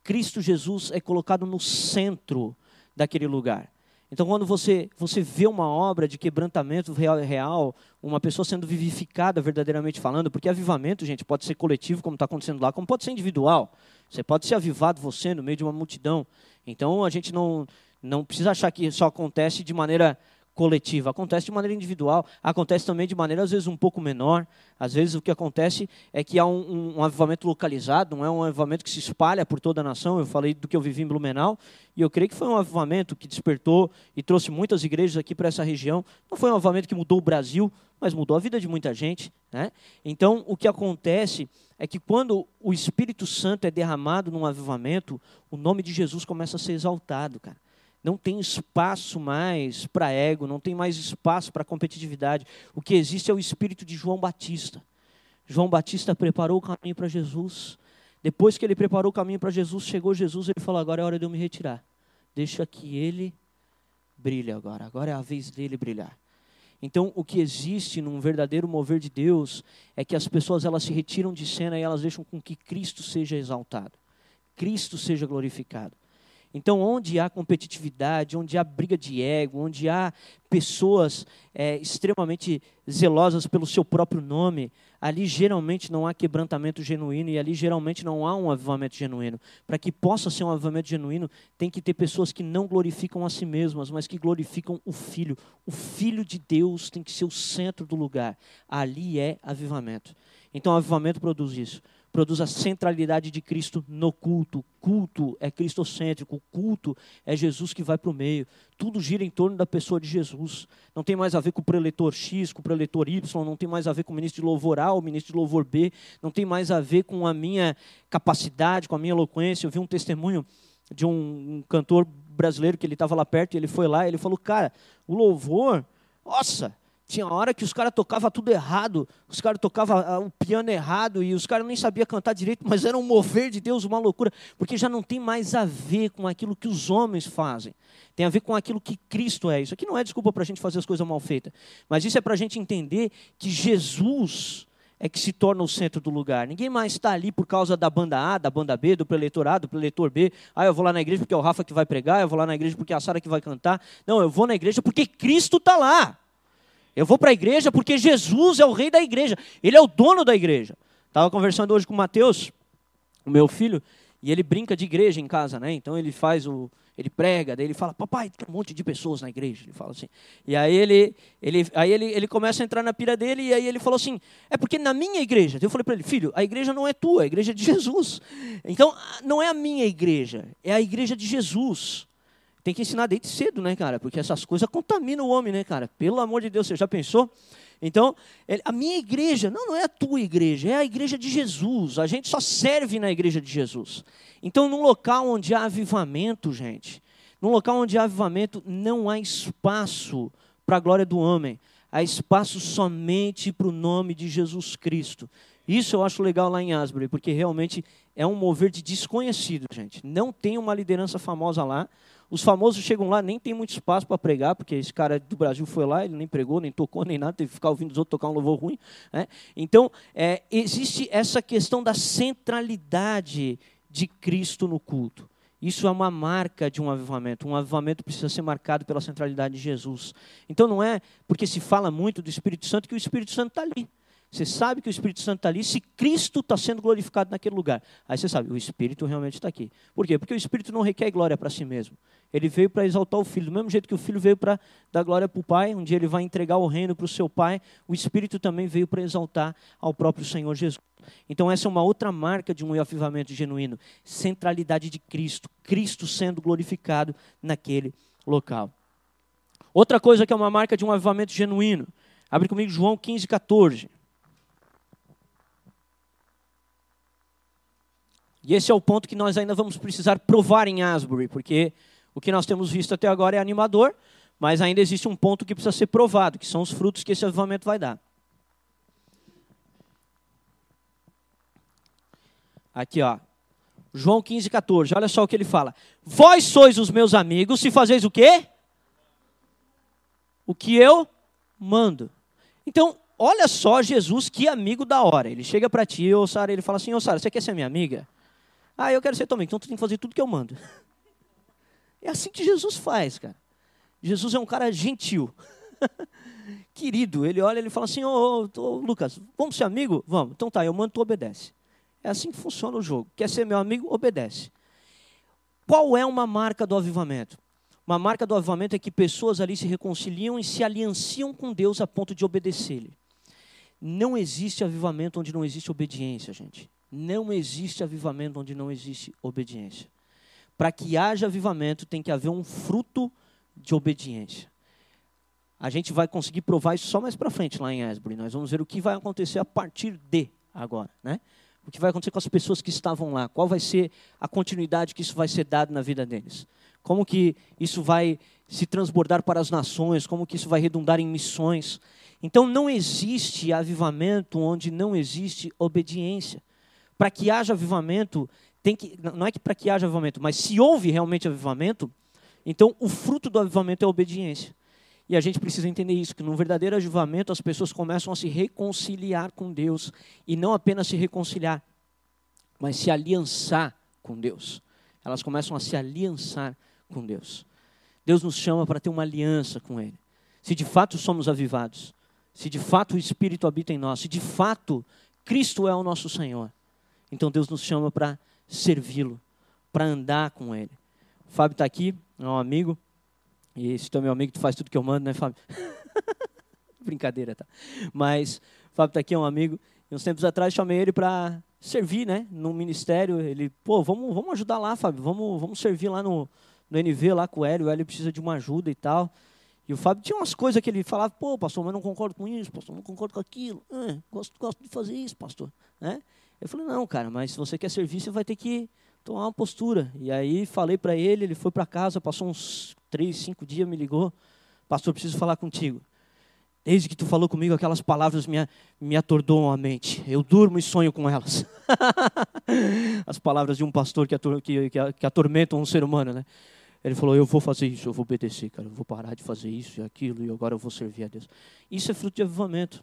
Cristo Jesus é colocado no centro daquele lugar. Então, quando você, você vê uma obra de quebrantamento real, real, uma pessoa sendo vivificada verdadeiramente falando, porque avivamento, gente, pode ser coletivo, como está acontecendo lá, como pode ser individual. Você pode ser avivado você no meio de uma multidão. Então, a gente não, não precisa achar que só acontece de maneira coletiva, acontece de maneira individual, acontece também de maneira às vezes um pouco menor. Às vezes o que acontece é que há um, um, um, avivamento localizado, não é um avivamento que se espalha por toda a nação. Eu falei do que eu vivi em Blumenau e eu creio que foi um avivamento que despertou e trouxe muitas igrejas aqui para essa região. Não foi um avivamento que mudou o Brasil, mas mudou a vida de muita gente. Né? Então o que acontece é que quando o Espírito Santo é derramado num avivamento, o nome de Jesus começa a ser exaltado, cara não tem espaço mais para ego, não tem mais espaço para competitividade. O que existe é o espírito de João Batista. João Batista preparou o caminho para Jesus. Depois que ele preparou o caminho para Jesus, chegou Jesus, ele falou: Agora é hora de eu me retirar. Deixa que ele brilhe agora. Agora é a vez dele brilhar. Então, o que existe num verdadeiro mover de Deus é que as pessoas elas se retiram de cena e elas deixam com que Cristo seja exaltado, Cristo seja glorificado. Então, onde há competitividade, onde há briga de ego, onde há pessoas é, extremamente zelosas pelo seu próprio nome, ali geralmente não há quebrantamento genuíno e ali geralmente não há um avivamento genuíno. Para que possa ser um avivamento genuíno, tem que ter pessoas que não glorificam a si mesmas, mas que glorificam o Filho. O Filho de Deus tem que ser o centro do lugar. Ali é avivamento. Então, avivamento produz isso produz a centralidade de Cristo no culto. Culto é cristocêntrico, culto é Jesus que vai para o meio. Tudo gira em torno da pessoa de Jesus. Não tem mais a ver com o preletor X, com o preletor Y, não tem mais a ver com o ministro de louvor A, o ministro de louvor B, não tem mais a ver com a minha capacidade, com a minha eloquência. Eu vi um testemunho de um, um cantor brasileiro que ele estava lá perto e ele foi lá e ele falou: Cara, o louvor, nossa, tinha hora que os caras tocavam tudo errado, os caras tocavam ah, o piano errado e os caras nem sabiam cantar direito, mas era um mover de Deus, uma loucura, porque já não tem mais a ver com aquilo que os homens fazem, tem a ver com aquilo que Cristo é. Isso aqui não é desculpa para a gente fazer as coisas mal feitas, mas isso é para a gente entender que Jesus é que se torna o centro do lugar. Ninguém mais está ali por causa da banda A, da banda B, do preletor A, do preletor B. Ah, eu vou lá na igreja porque é o Rafa que vai pregar, eu vou lá na igreja porque é a Sara que vai cantar. Não, eu vou na igreja porque Cristo está lá. Eu vou para a igreja porque Jesus é o rei da igreja. Ele é o dono da igreja. Estava conversando hoje com o Mateus, o meu filho, e ele brinca de igreja em casa, né? Então ele faz o. Ele prega, daí ele fala, papai, tem um monte de pessoas na igreja. Ele fala assim. E aí ele, ele, aí ele, ele começa a entrar na pira dele, e aí ele falou assim: é porque na minha igreja, eu falei para ele, filho, a igreja não é tua, a igreja é de Jesus. Então, não é a minha igreja, é a igreja de Jesus. Tem que ensinar desde cedo, né, cara? Porque essas coisas contaminam o homem, né, cara? Pelo amor de Deus, você já pensou? Então, a minha igreja, não, não é a tua igreja, é a igreja de Jesus. A gente só serve na igreja de Jesus. Então, num local onde há avivamento, gente, num local onde há avivamento, não há espaço para a glória do homem. Há espaço somente para o nome de Jesus Cristo. Isso eu acho legal lá em Asbury, porque realmente é um mover de desconhecido, gente. Não tem uma liderança famosa lá. Os famosos chegam lá, nem tem muito espaço para pregar, porque esse cara do Brasil foi lá, ele nem pregou, nem tocou, nem nada, teve que ficar ouvindo os outros tocar um louvor ruim. Né? Então, é, existe essa questão da centralidade de Cristo no culto. Isso é uma marca de um avivamento. Um avivamento precisa ser marcado pela centralidade de Jesus. Então não é porque se fala muito do Espírito Santo que o Espírito Santo está ali. Você sabe que o Espírito Santo está ali se Cristo está sendo glorificado naquele lugar. Aí você sabe, o Espírito realmente está aqui. Por quê? Porque o Espírito não requer glória para si mesmo. Ele veio para exaltar o Filho. Do mesmo jeito que o Filho veio para dar glória para o Pai, um dia ele vai entregar o reino para o seu Pai, o Espírito também veio para exaltar ao próprio Senhor Jesus. Então, essa é uma outra marca de um avivamento genuíno: centralidade de Cristo, Cristo sendo glorificado naquele local. Outra coisa que é uma marca de um avivamento genuíno Abre comigo João 15, 14. E esse é o ponto que nós ainda vamos precisar provar em Asbury, porque o que nós temos visto até agora é animador, mas ainda existe um ponto que precisa ser provado, que são os frutos que esse avivamento vai dar. Aqui, ó. João 15, 14. Olha só o que ele fala. Vós sois os meus amigos se fazeis o quê? O que eu mando. Então, olha só Jesus, que amigo da hora. Ele chega para ti, ô Sara, ele fala assim, ô Sara, você quer ser minha amiga? Ah, eu quero ser amiga, então tu tem que fazer tudo que eu mando. É assim que Jesus faz, cara. Jesus é um cara gentil. *laughs* Querido, ele olha e fala assim, ô, ô, Lucas, vamos ser amigo? Vamos. Então tá, eu mando, tu obedece. É assim que funciona o jogo. Quer ser meu amigo? Obedece. Qual é uma marca do avivamento? Uma marca do avivamento é que pessoas ali se reconciliam e se alianciam com Deus a ponto de obedecer-lhe. Não existe avivamento onde não existe obediência, gente. Não existe avivamento onde não existe obediência. Para que haja avivamento, tem que haver um fruto de obediência. A gente vai conseguir provar isso só mais para frente lá em Asbury. Nós vamos ver o que vai acontecer a partir de agora, né? O que vai acontecer com as pessoas que estavam lá? Qual vai ser a continuidade que isso vai ser dado na vida deles? Como que isso vai se transbordar para as nações? Como que isso vai redundar em missões? Então não existe avivamento onde não existe obediência. Para que haja avivamento, tem que, não é que para que haja avivamento, mas se houve realmente avivamento, então o fruto do avivamento é a obediência. E a gente precisa entender isso, que no verdadeiro avivamento as pessoas começam a se reconciliar com Deus. E não apenas se reconciliar, mas se aliançar com Deus. Elas começam a se aliançar com Deus. Deus nos chama para ter uma aliança com Ele. Se de fato somos avivados, se de fato o Espírito habita em nós, se de fato Cristo é o nosso Senhor, então Deus nos chama para servi-lo, para andar com Ele. O Fábio está aqui, é um amigo. E se tu é meu amigo, tu faz tudo que eu mando, né, Fábio? *laughs* Brincadeira, tá? Mas o Fábio está aqui, é um amigo. E uns tempos atrás chamei ele para servir, né? No ministério. Ele, pô, vamos, vamos ajudar lá, Fábio. Vamos, vamos servir lá no, no NV, lá com o Hélio. O Hélio precisa de uma ajuda e tal. E o Fábio tinha umas coisas que ele falava, pô, pastor, mas não concordo com isso, pastor, não concordo com aquilo. Ah, gosto, gosto de fazer isso, pastor. Né? Eu falei, não, cara, mas se você quer servir, você vai ter que tomar uma postura. E aí falei para ele, ele foi para casa, passou uns três, cinco dias, me ligou. Pastor, preciso falar contigo. Desde que tu falou comigo, aquelas palavras me, me atordoam a mente. Eu durmo e sonho com elas. *laughs* As palavras de um pastor que, ator, que, que, atormentam um ser humano, né? Ele falou: Eu vou fazer isso, eu vou obedecer, cara. Eu vou parar de fazer isso e aquilo, e agora eu vou servir a Deus. Isso é fruto de avivamento.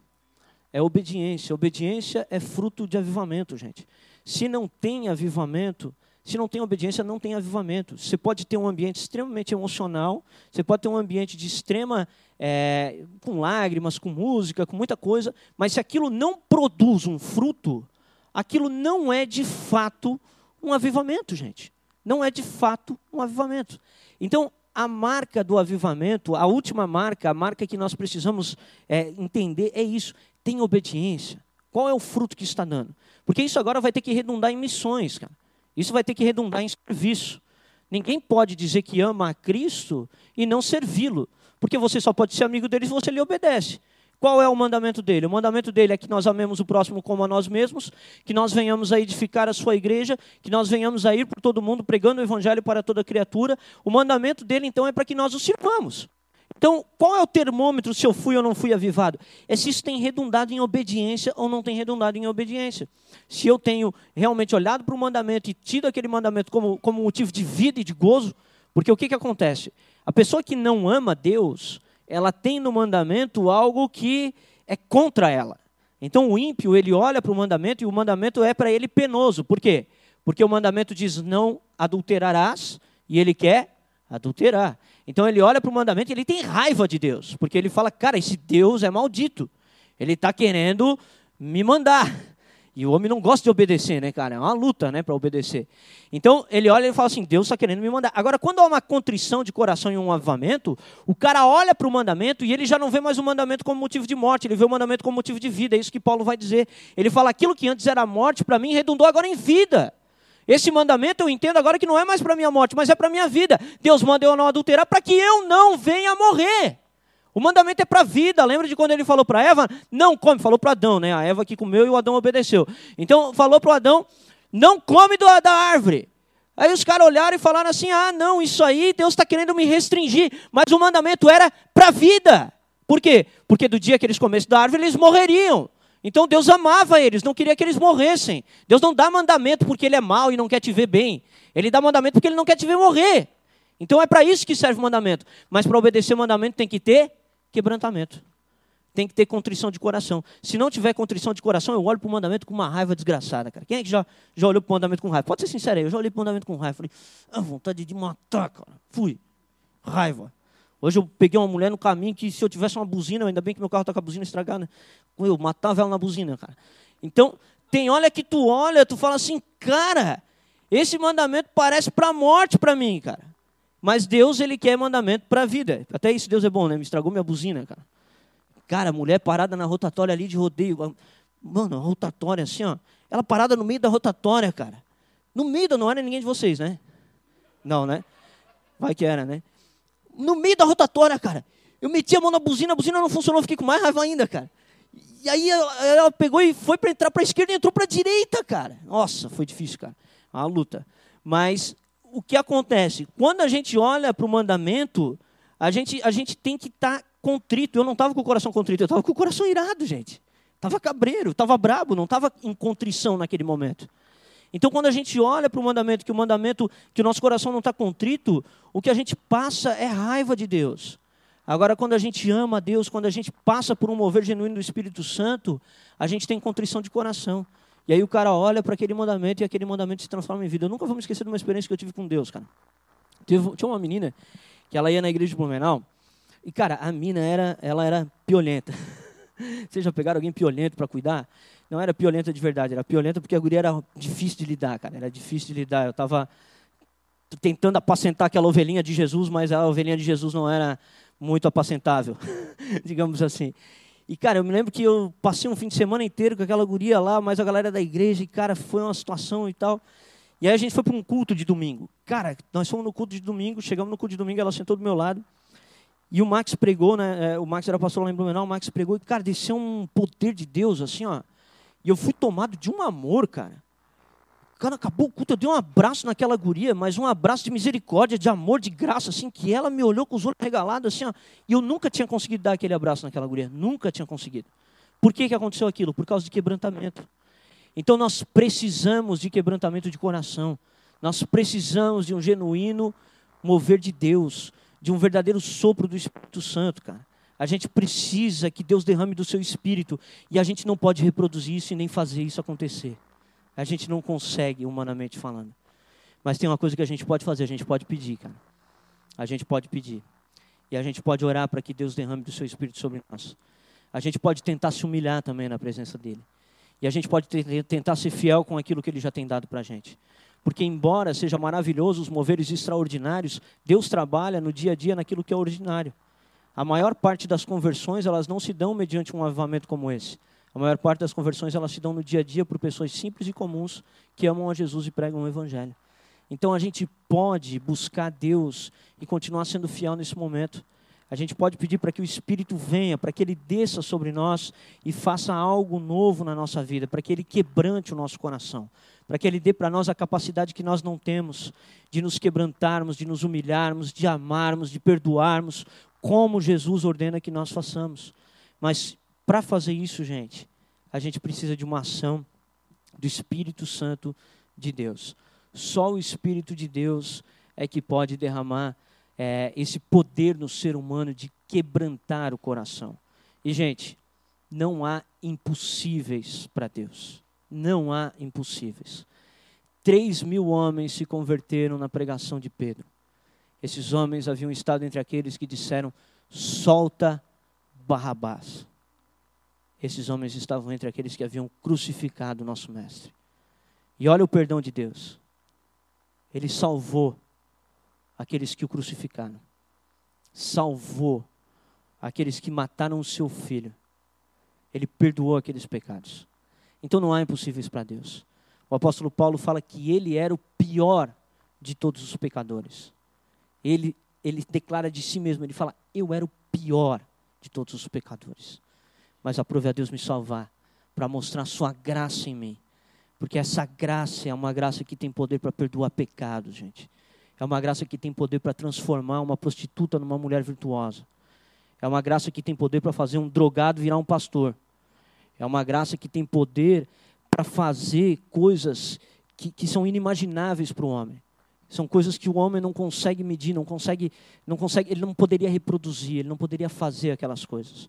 É obediência. Obediência é fruto de avivamento, gente. Se não tem avivamento, se não tem obediência, não tem avivamento. Você pode ter um ambiente extremamente emocional, você pode ter um ambiente de extrema, é, com lágrimas, com música, com muita coisa, mas se aquilo não produz um fruto, aquilo não é de fato um avivamento, gente. Não é de fato um avivamento. Então, a marca do avivamento, a última marca, a marca que nós precisamos é, entender é isso: tem obediência. Qual é o fruto que está dando? Porque isso agora vai ter que redundar em missões, cara. Isso vai ter que redundar em serviço. Ninguém pode dizer que ama a Cristo e não servi-lo, porque você só pode ser amigo dele se você lhe obedece. Qual é o mandamento dele? O mandamento dele é que nós amemos o próximo como a nós mesmos, que nós venhamos a edificar a sua igreja, que nós venhamos a ir por todo mundo pregando o evangelho para toda criatura. O mandamento dele, então, é para que nós o sirvamos. Então, qual é o termômetro se eu fui ou não fui avivado? É se isso tem redundado em obediência ou não tem redundado em obediência. Se eu tenho realmente olhado para o mandamento e tido aquele mandamento como, como motivo de vida e de gozo, porque o que, que acontece? A pessoa que não ama Deus, ela tem no mandamento algo que é contra ela. Então o ímpio, ele olha para o mandamento e o mandamento é para ele penoso. Por quê? Porque o mandamento diz não adulterarás e ele quer adulterar. Então ele olha para o mandamento e ele tem raiva de Deus, porque ele fala, cara, esse Deus é maldito. Ele está querendo me mandar. E o homem não gosta de obedecer, né, cara? É uma luta, né, para obedecer. Então ele olha e fala assim: Deus está querendo me mandar. Agora, quando há uma contrição de coração e um avivamento, o cara olha para o mandamento e ele já não vê mais o mandamento como motivo de morte, ele vê o mandamento como motivo de vida. É isso que Paulo vai dizer. Ele fala: aquilo que antes era morte, para mim, redundou agora em vida. Esse mandamento eu entendo agora que não é mais para minha morte, mas é para minha vida. Deus manda eu não adulterar para que eu não venha morrer. O mandamento é para a vida. Lembra de quando ele falou para Eva? Não come. Falou para Adão, né? A Eva que comeu e o Adão obedeceu. Então falou para o Adão: não come do, da árvore. Aí os caras olharam e falaram assim: ah, não, isso aí Deus está querendo me restringir. Mas o mandamento era para a vida. Por quê? Porque do dia que eles comessem da árvore, eles morreriam. Então Deus amava eles, não queria que eles morressem. Deus não dá mandamento porque ele é mau e não quer te ver bem. Ele dá mandamento porque ele não quer te ver morrer. Então é para isso que serve o mandamento. Mas para obedecer o mandamento tem que ter quebrantamento. Tem que ter contrição de coração. Se não tiver contrição de coração, eu olho para o mandamento com uma raiva desgraçada, cara. Quem é que já, já olhou para o mandamento com raiva? Pode ser sincero aí, eu já olhei para o mandamento com raiva. Falei, ah, vontade de matar, cara. Fui. Raiva. Hoje eu peguei uma mulher no caminho que se eu tivesse uma buzina, ainda bem que meu carro está com a buzina estragada, eu matava ela na buzina, cara. Então, tem olha que tu olha, tu fala assim, cara, esse mandamento parece para a morte para mim, cara. Mas Deus, ele quer mandamento para a vida. Até isso Deus é bom, né? Me estragou minha buzina, cara. Cara, mulher parada na rotatória ali de rodeio. Mano, a rotatória assim, ó. Ela parada no meio da rotatória, cara. No meio da, não era ninguém de vocês, né? Não, né? Vai que era, né? No meio da rotatória, cara. Eu meti a mão na buzina, a buzina não funcionou, fiquei com mais raiva ainda, cara. E aí ela, pegou e foi para entrar para a esquerda e entrou para a direita, cara. Nossa, foi difícil, cara. Uma luta. Mas o que acontece? Quando a gente olha para o mandamento, a gente, a gente tem que estar tá contrito. Eu não estava com o coração contrito, eu estava com o coração irado, gente. Estava cabreiro, estava brabo, não estava em contrição naquele momento. Então, quando a gente olha para o mandamento, que o mandamento, que o nosso coração não está contrito, o que a gente passa é raiva de Deus. Agora, quando a gente ama a Deus, quando a gente passa por um mover genuíno do Espírito Santo, a gente tem contrição de coração. E aí o cara olha para aquele mandamento e aquele mandamento se transforma em vida. Eu nunca vou me esquecer de uma experiência que eu tive com Deus, cara. tinha uma menina que ela ia na igreja de Blumenau e, cara, a mina era, ela era piolenta. *laughs* Vocês já pegaram alguém piolento para cuidar? Não era piolenta de verdade, era piolenta porque a guria era difícil de lidar, cara. Era difícil de lidar. Eu estava tentando apacentar aquela ovelhinha de Jesus, mas a ovelhinha de Jesus não era muito apacentável, *laughs* digamos assim. E, cara, eu me lembro que eu passei um fim de semana inteiro com aquela guria lá, mais a galera da igreja, e, cara, foi uma situação e tal. E aí a gente foi para um culto de domingo. Cara, nós fomos no culto de domingo, chegamos no culto de domingo, ela sentou do meu lado. E o Max pregou, né? É, o Max era pastor lá em Blumenau, o Max pregou e, cara, desceu um poder de Deus, assim, ó. E eu fui tomado de um amor, cara. Cara, acabou o culto, eu dei um abraço naquela guria, mas um abraço de misericórdia, de amor, de graça, assim, que ela me olhou com os olhos regalados, assim, ó, e eu nunca tinha conseguido dar aquele abraço naquela guria, nunca tinha conseguido. Por que, que aconteceu aquilo? Por causa de quebrantamento. Então nós precisamos de quebrantamento de coração, nós precisamos de um genuíno mover de Deus, de um verdadeiro sopro do Espírito Santo, cara. A gente precisa que Deus derrame do seu espírito e a gente não pode reproduzir isso e nem fazer isso acontecer. A gente não consegue, humanamente falando. Mas tem uma coisa que a gente pode fazer, a gente pode pedir, cara. A gente pode pedir. E a gente pode orar para que Deus derrame do seu espírito sobre nós. A gente pode tentar se humilhar também na presença dele. E a gente pode tentar ser fiel com aquilo que ele já tem dado para a gente. Porque, embora seja maravilhoso os moveres extraordinários, Deus trabalha no dia a dia naquilo que é ordinário. A maior parte das conversões, elas não se dão mediante um avivamento como esse. A maior parte das conversões elas se dão no dia a dia por pessoas simples e comuns que amam a Jesus e pregam o Evangelho. Então a gente pode buscar Deus e continuar sendo fiel nesse momento. A gente pode pedir para que o Espírito venha, para que ele desça sobre nós e faça algo novo na nossa vida, para que ele quebrante o nosso coração, para que ele dê para nós a capacidade que nós não temos de nos quebrantarmos, de nos humilharmos, de amarmos, de perdoarmos, como Jesus ordena que nós façamos. Mas para fazer isso, gente, a gente precisa de uma ação do Espírito Santo de Deus. Só o Espírito de Deus é que pode derramar é, esse poder no ser humano de quebrantar o coração. E, gente, não há impossíveis para Deus. Não há impossíveis. Três mil homens se converteram na pregação de Pedro. Esses homens haviam estado entre aqueles que disseram: solta Barrabás esses homens estavam entre aqueles que haviam crucificado o nosso Mestre. E olha o perdão de Deus. Ele salvou aqueles que o crucificaram. Salvou aqueles que mataram o seu filho. Ele perdoou aqueles pecados. Então não há impossíveis para Deus. O apóstolo Paulo fala que ele era o pior de todos os pecadores. Ele, ele declara de si mesmo, ele fala: Eu era o pior de todos os pecadores. Mas aprove a Deus me salvar, para mostrar sua graça em mim. Porque essa graça é uma graça que tem poder para perdoar pecados, gente. É uma graça que tem poder para transformar uma prostituta numa mulher virtuosa. É uma graça que tem poder para fazer um drogado virar um pastor. É uma graça que tem poder para fazer coisas que, que são inimagináveis para o homem. São coisas que o homem não consegue medir, não consegue, não consegue, ele não poderia reproduzir, ele não poderia fazer aquelas coisas.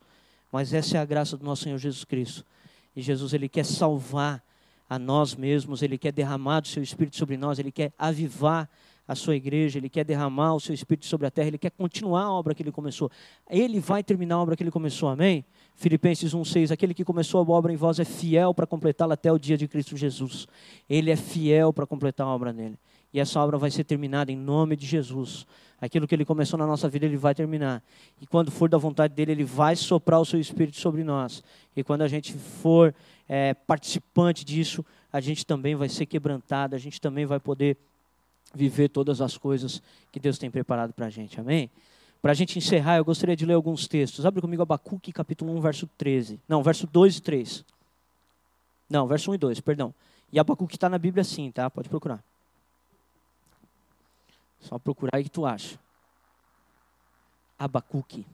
Mas essa é a graça do nosso Senhor Jesus Cristo. E Jesus ele quer salvar a nós mesmos, ele quer derramar o seu espírito sobre nós, ele quer avivar a sua igreja, ele quer derramar o seu espírito sobre a terra, ele quer continuar a obra que ele começou. Ele vai terminar a obra que ele começou, amém? Filipenses 1,6: Aquele que começou a obra em vós é fiel para completá-la até o dia de Cristo Jesus. Ele é fiel para completar a obra dele. E essa obra vai ser terminada em nome de Jesus. Aquilo que ele começou na nossa vida, ele vai terminar. E quando for da vontade dele, ele vai soprar o seu espírito sobre nós. E quando a gente for é, participante disso, a gente também vai ser quebrantado, a gente também vai poder viver todas as coisas que Deus tem preparado para a gente. Amém? Para a gente encerrar, eu gostaria de ler alguns textos. Abre comigo Abacuque, capítulo 1, verso 13. Não, verso 2 e 3. Não, verso 1 e 2, perdão. E Abacuque está na Bíblia sim, tá? Pode procurar. Só procurar aí que tu acha. Abacuque.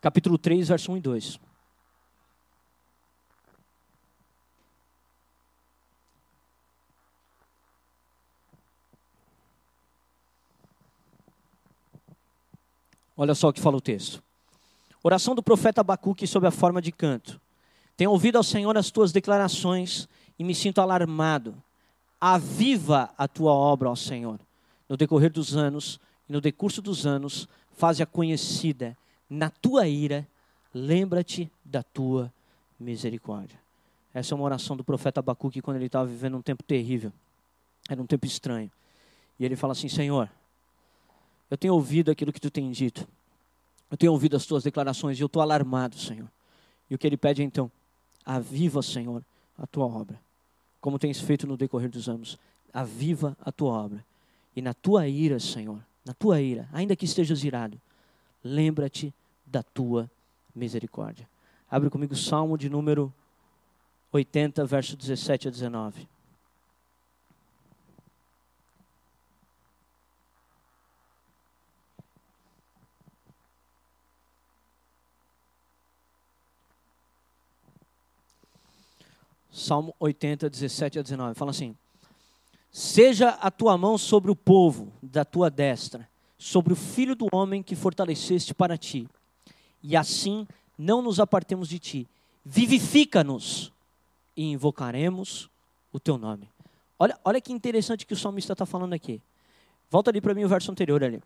Capítulo 3, verso 1 e 2. Olha só o que fala o texto. Oração do profeta Abacuque sob a forma de canto. Tenho ouvido ao Senhor as tuas declarações e me sinto alarmado. Aviva a tua obra, ó Senhor. No decorrer dos anos e no decurso dos anos, faze-a conhecida. Na tua ira, lembra-te da tua misericórdia. Essa é uma oração do profeta Abacuque quando ele estava vivendo um tempo terrível. Era um tempo estranho. E ele fala assim: Senhor, eu tenho ouvido aquilo que tu tem dito. Eu tenho ouvido as tuas declarações e eu estou alarmado, Senhor. E o que ele pede então, aviva, Senhor, a tua obra. Como tens feito no decorrer dos anos. Aviva a tua obra. E na tua ira, Senhor, na tua ira, ainda que estejas irado, lembra-te da tua misericórdia. Abre comigo o Salmo de número 80, verso 17 a 19. Salmo 80, 17 a 19. Fala assim: Seja a tua mão sobre o povo da tua destra, sobre o filho do homem que fortaleceste para ti, e assim não nos apartemos de ti. Vivifica-nos e invocaremos o teu nome. Olha, olha que interessante que o salmista está falando aqui. Volta ali para mim o verso anterior ali.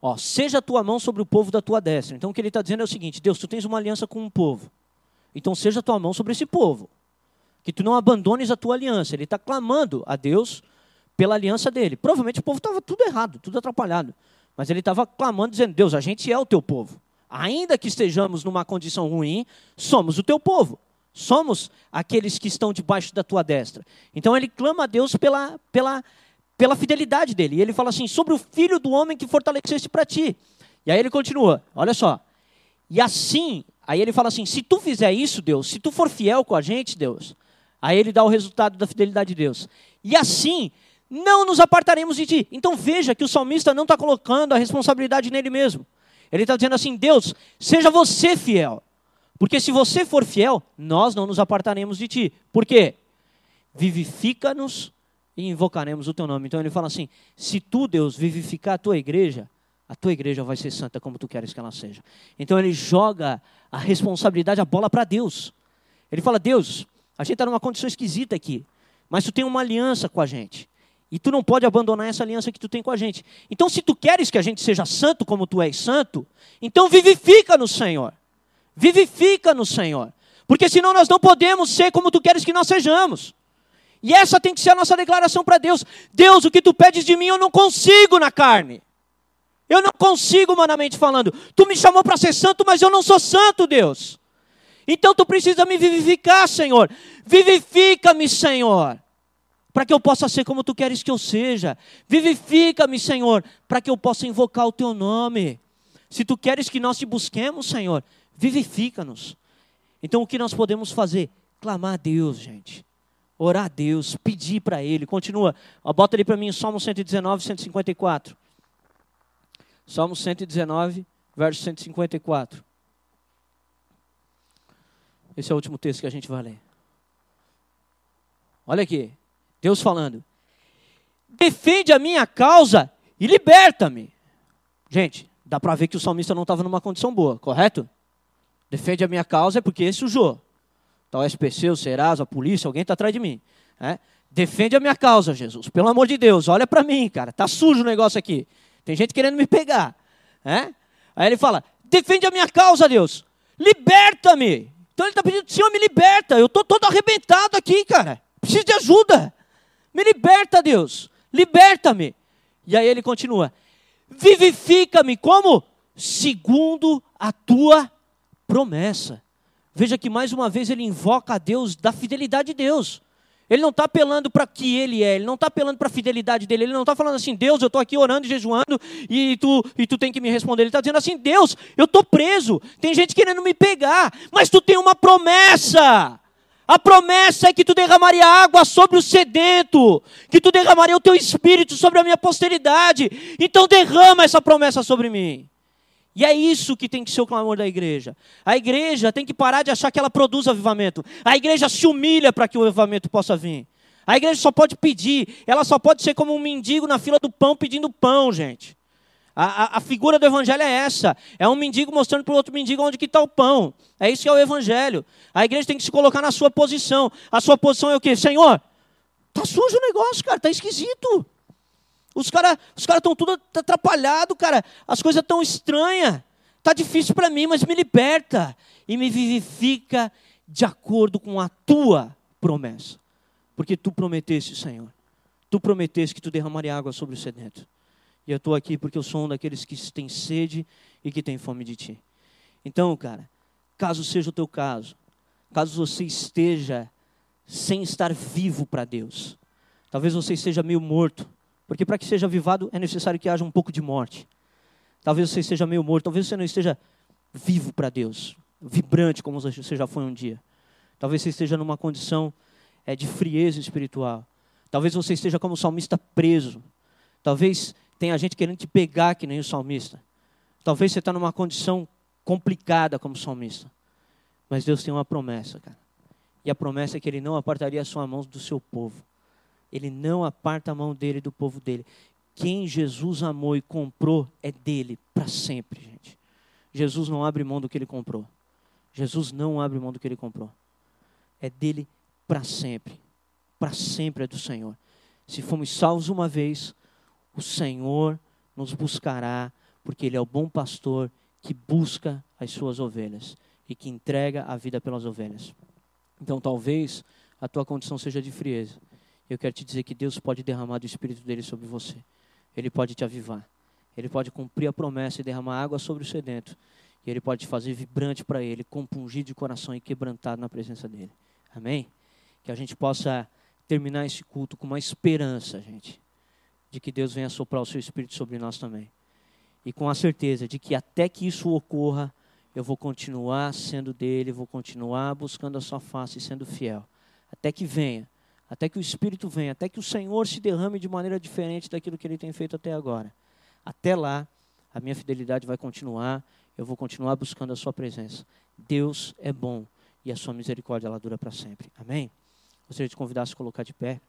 Ó, seja a tua mão sobre o povo da tua destra. Então o que ele está dizendo é o seguinte: Deus, tu tens uma aliança com um povo. Então seja a tua mão sobre esse povo que tu não abandones a tua aliança. Ele está clamando a Deus pela aliança dele. Provavelmente o povo estava tudo errado, tudo atrapalhado. Mas ele estava clamando, dizendo: Deus, a gente é o teu povo. Ainda que estejamos numa condição ruim, somos o teu povo. Somos aqueles que estão debaixo da tua destra. Então ele clama a Deus pela, pela, pela fidelidade dele. E ele fala assim: sobre o filho do homem que fortaleceste para ti. E aí ele continua: olha só. E assim, aí ele fala assim: se tu fizer isso, Deus, se tu for fiel com a gente, Deus, Aí ele dá o resultado da fidelidade de Deus. E assim, não nos apartaremos de ti. Então veja que o salmista não está colocando a responsabilidade nele mesmo. Ele está dizendo assim: Deus, seja você fiel. Porque se você for fiel, nós não nos apartaremos de ti. Por quê? Vivifica-nos e invocaremos o teu nome. Então ele fala assim: se tu, Deus, vivificar a tua igreja, a tua igreja vai ser santa como tu queres que ela seja. Então ele joga a responsabilidade, a bola para Deus. Ele fala: Deus, a gente está numa condição esquisita aqui. Mas tu tem uma aliança com a gente. E tu não pode abandonar essa aliança que tu tem com a gente. Então, se tu queres que a gente seja santo como tu és santo, então vivifica no Senhor. Vivifica no Senhor. Porque senão nós não podemos ser como tu queres que nós sejamos. E essa tem que ser a nossa declaração para Deus. Deus, o que tu pedes de mim eu não consigo na carne. Eu não consigo humanamente falando. Tu me chamou para ser santo, mas eu não sou santo, Deus. Então tu precisa me vivificar, Senhor. Vivifica-me, Senhor. para que eu possa ser como tu queres que eu seja. Vivifica-me, Senhor, para que eu possa invocar o teu nome. Se tu queres que nós te busquemos, Senhor, vivifica-nos. Então o que nós podemos fazer? Clamar a Deus, gente. Orar a Deus, pedir para Ele. Continua. Bota ali para mim Salmo 119, 154. Salmo 119, verso 154. Esse é o último texto que a gente vai ler. Olha aqui. Deus falando: defende a minha causa e liberta-me. Gente, dá para ver que o salmista não estava numa condição boa, correto? Defende a minha causa é porque sujou. Tal tá SPC, o Serasa, a polícia, alguém está atrás de mim. É? Defende a minha causa, Jesus. Pelo amor de Deus, olha para mim, cara. Tá sujo o negócio aqui. Tem gente querendo me pegar. É? Aí ele fala: defende a minha causa, Deus. Liberta-me. Então ele está pedindo: Senhor, me liberta. Eu estou todo arrebentado aqui, cara. Preciso de ajuda. Me liberta, Deus. Liberta-me. E aí ele continua: Vivifica-me como? Segundo a tua promessa. Veja que mais uma vez ele invoca a Deus da fidelidade de Deus. Ele não está apelando para que ele é, ele não está apelando para a fidelidade dele, ele não está falando assim, Deus, eu estou aqui orando e jejuando e tu, e tu tem que me responder. Ele está dizendo assim, Deus, eu estou preso, tem gente querendo me pegar, mas tu tem uma promessa. A promessa é que tu derramaria água sobre o sedento, que tu derramaria o teu espírito sobre a minha posteridade. Então derrama essa promessa sobre mim. E é isso que tem que ser o clamor da igreja. A igreja tem que parar de achar que ela produz avivamento. A igreja se humilha para que o avivamento possa vir. A igreja só pode pedir, ela só pode ser como um mendigo na fila do pão pedindo pão, gente. A, a, a, figura do evangelho é essa. É um mendigo mostrando para o outro mendigo onde está o pão. É isso que é o evangelho. A igreja tem que se colocar na sua posição. A sua posição é o quê? Senhor, tá sujo o negócio, cara, tá esquisito. Os caras os cara estão tudo atrapalhado, cara. As coisas estão estranhas. Tá difícil para mim, mas me liberta e me vivifica de acordo com a tua promessa. Porque tu prometeste, Senhor. Tu prometeste que tu derramaria água sobre o sedento. E eu estou aqui porque eu sou um daqueles que têm sede e que têm fome de ti. Então, cara, caso seja o teu caso, caso você esteja sem estar vivo para Deus, talvez você esteja meio morto, porque para que seja avivado é necessário que haja um pouco de morte. Talvez você esteja meio morto, talvez você não esteja vivo para Deus, vibrante como você já foi um dia. Talvez você esteja numa condição é, de frieza espiritual. Talvez você esteja como salmista preso. Talvez tem gente querendo te pegar que nem o salmista. Talvez você está numa condição complicada como salmista. Mas Deus tem uma promessa, cara. E a promessa é que Ele não apartaria a sua mão do seu povo. Ele não aparta a mão dele do povo dele. Quem Jesus amou e comprou é dele para sempre, gente. Jesus não abre mão do que ele comprou. Jesus não abre mão do que ele comprou. É dele para sempre. Para sempre é do Senhor. Se fomos salvos uma vez, o Senhor nos buscará, porque Ele é o bom pastor que busca as suas ovelhas e que entrega a vida pelas ovelhas. Então, talvez a tua condição seja de frieza. Eu quero te dizer que Deus pode derramar do Espírito dele sobre você. Ele pode te avivar. Ele pode cumprir a promessa e derramar água sobre o sedento. E Ele pode te fazer vibrante para Ele, compungido de coração e quebrantado na presença dEle. Amém? Que a gente possa terminar esse culto com uma esperança, gente de que Deus venha soprar o seu Espírito sobre nós também. E com a certeza de que até que isso ocorra, eu vou continuar sendo dele, vou continuar buscando a sua face e sendo fiel. Até que venha, até que o Espírito venha, até que o Senhor se derrame de maneira diferente daquilo que ele tem feito até agora. Até lá, a minha fidelidade vai continuar, eu vou continuar buscando a sua presença. Deus é bom e a sua misericórdia ela dura para sempre. Amém? Gostaria de convidar a se colocar de pé.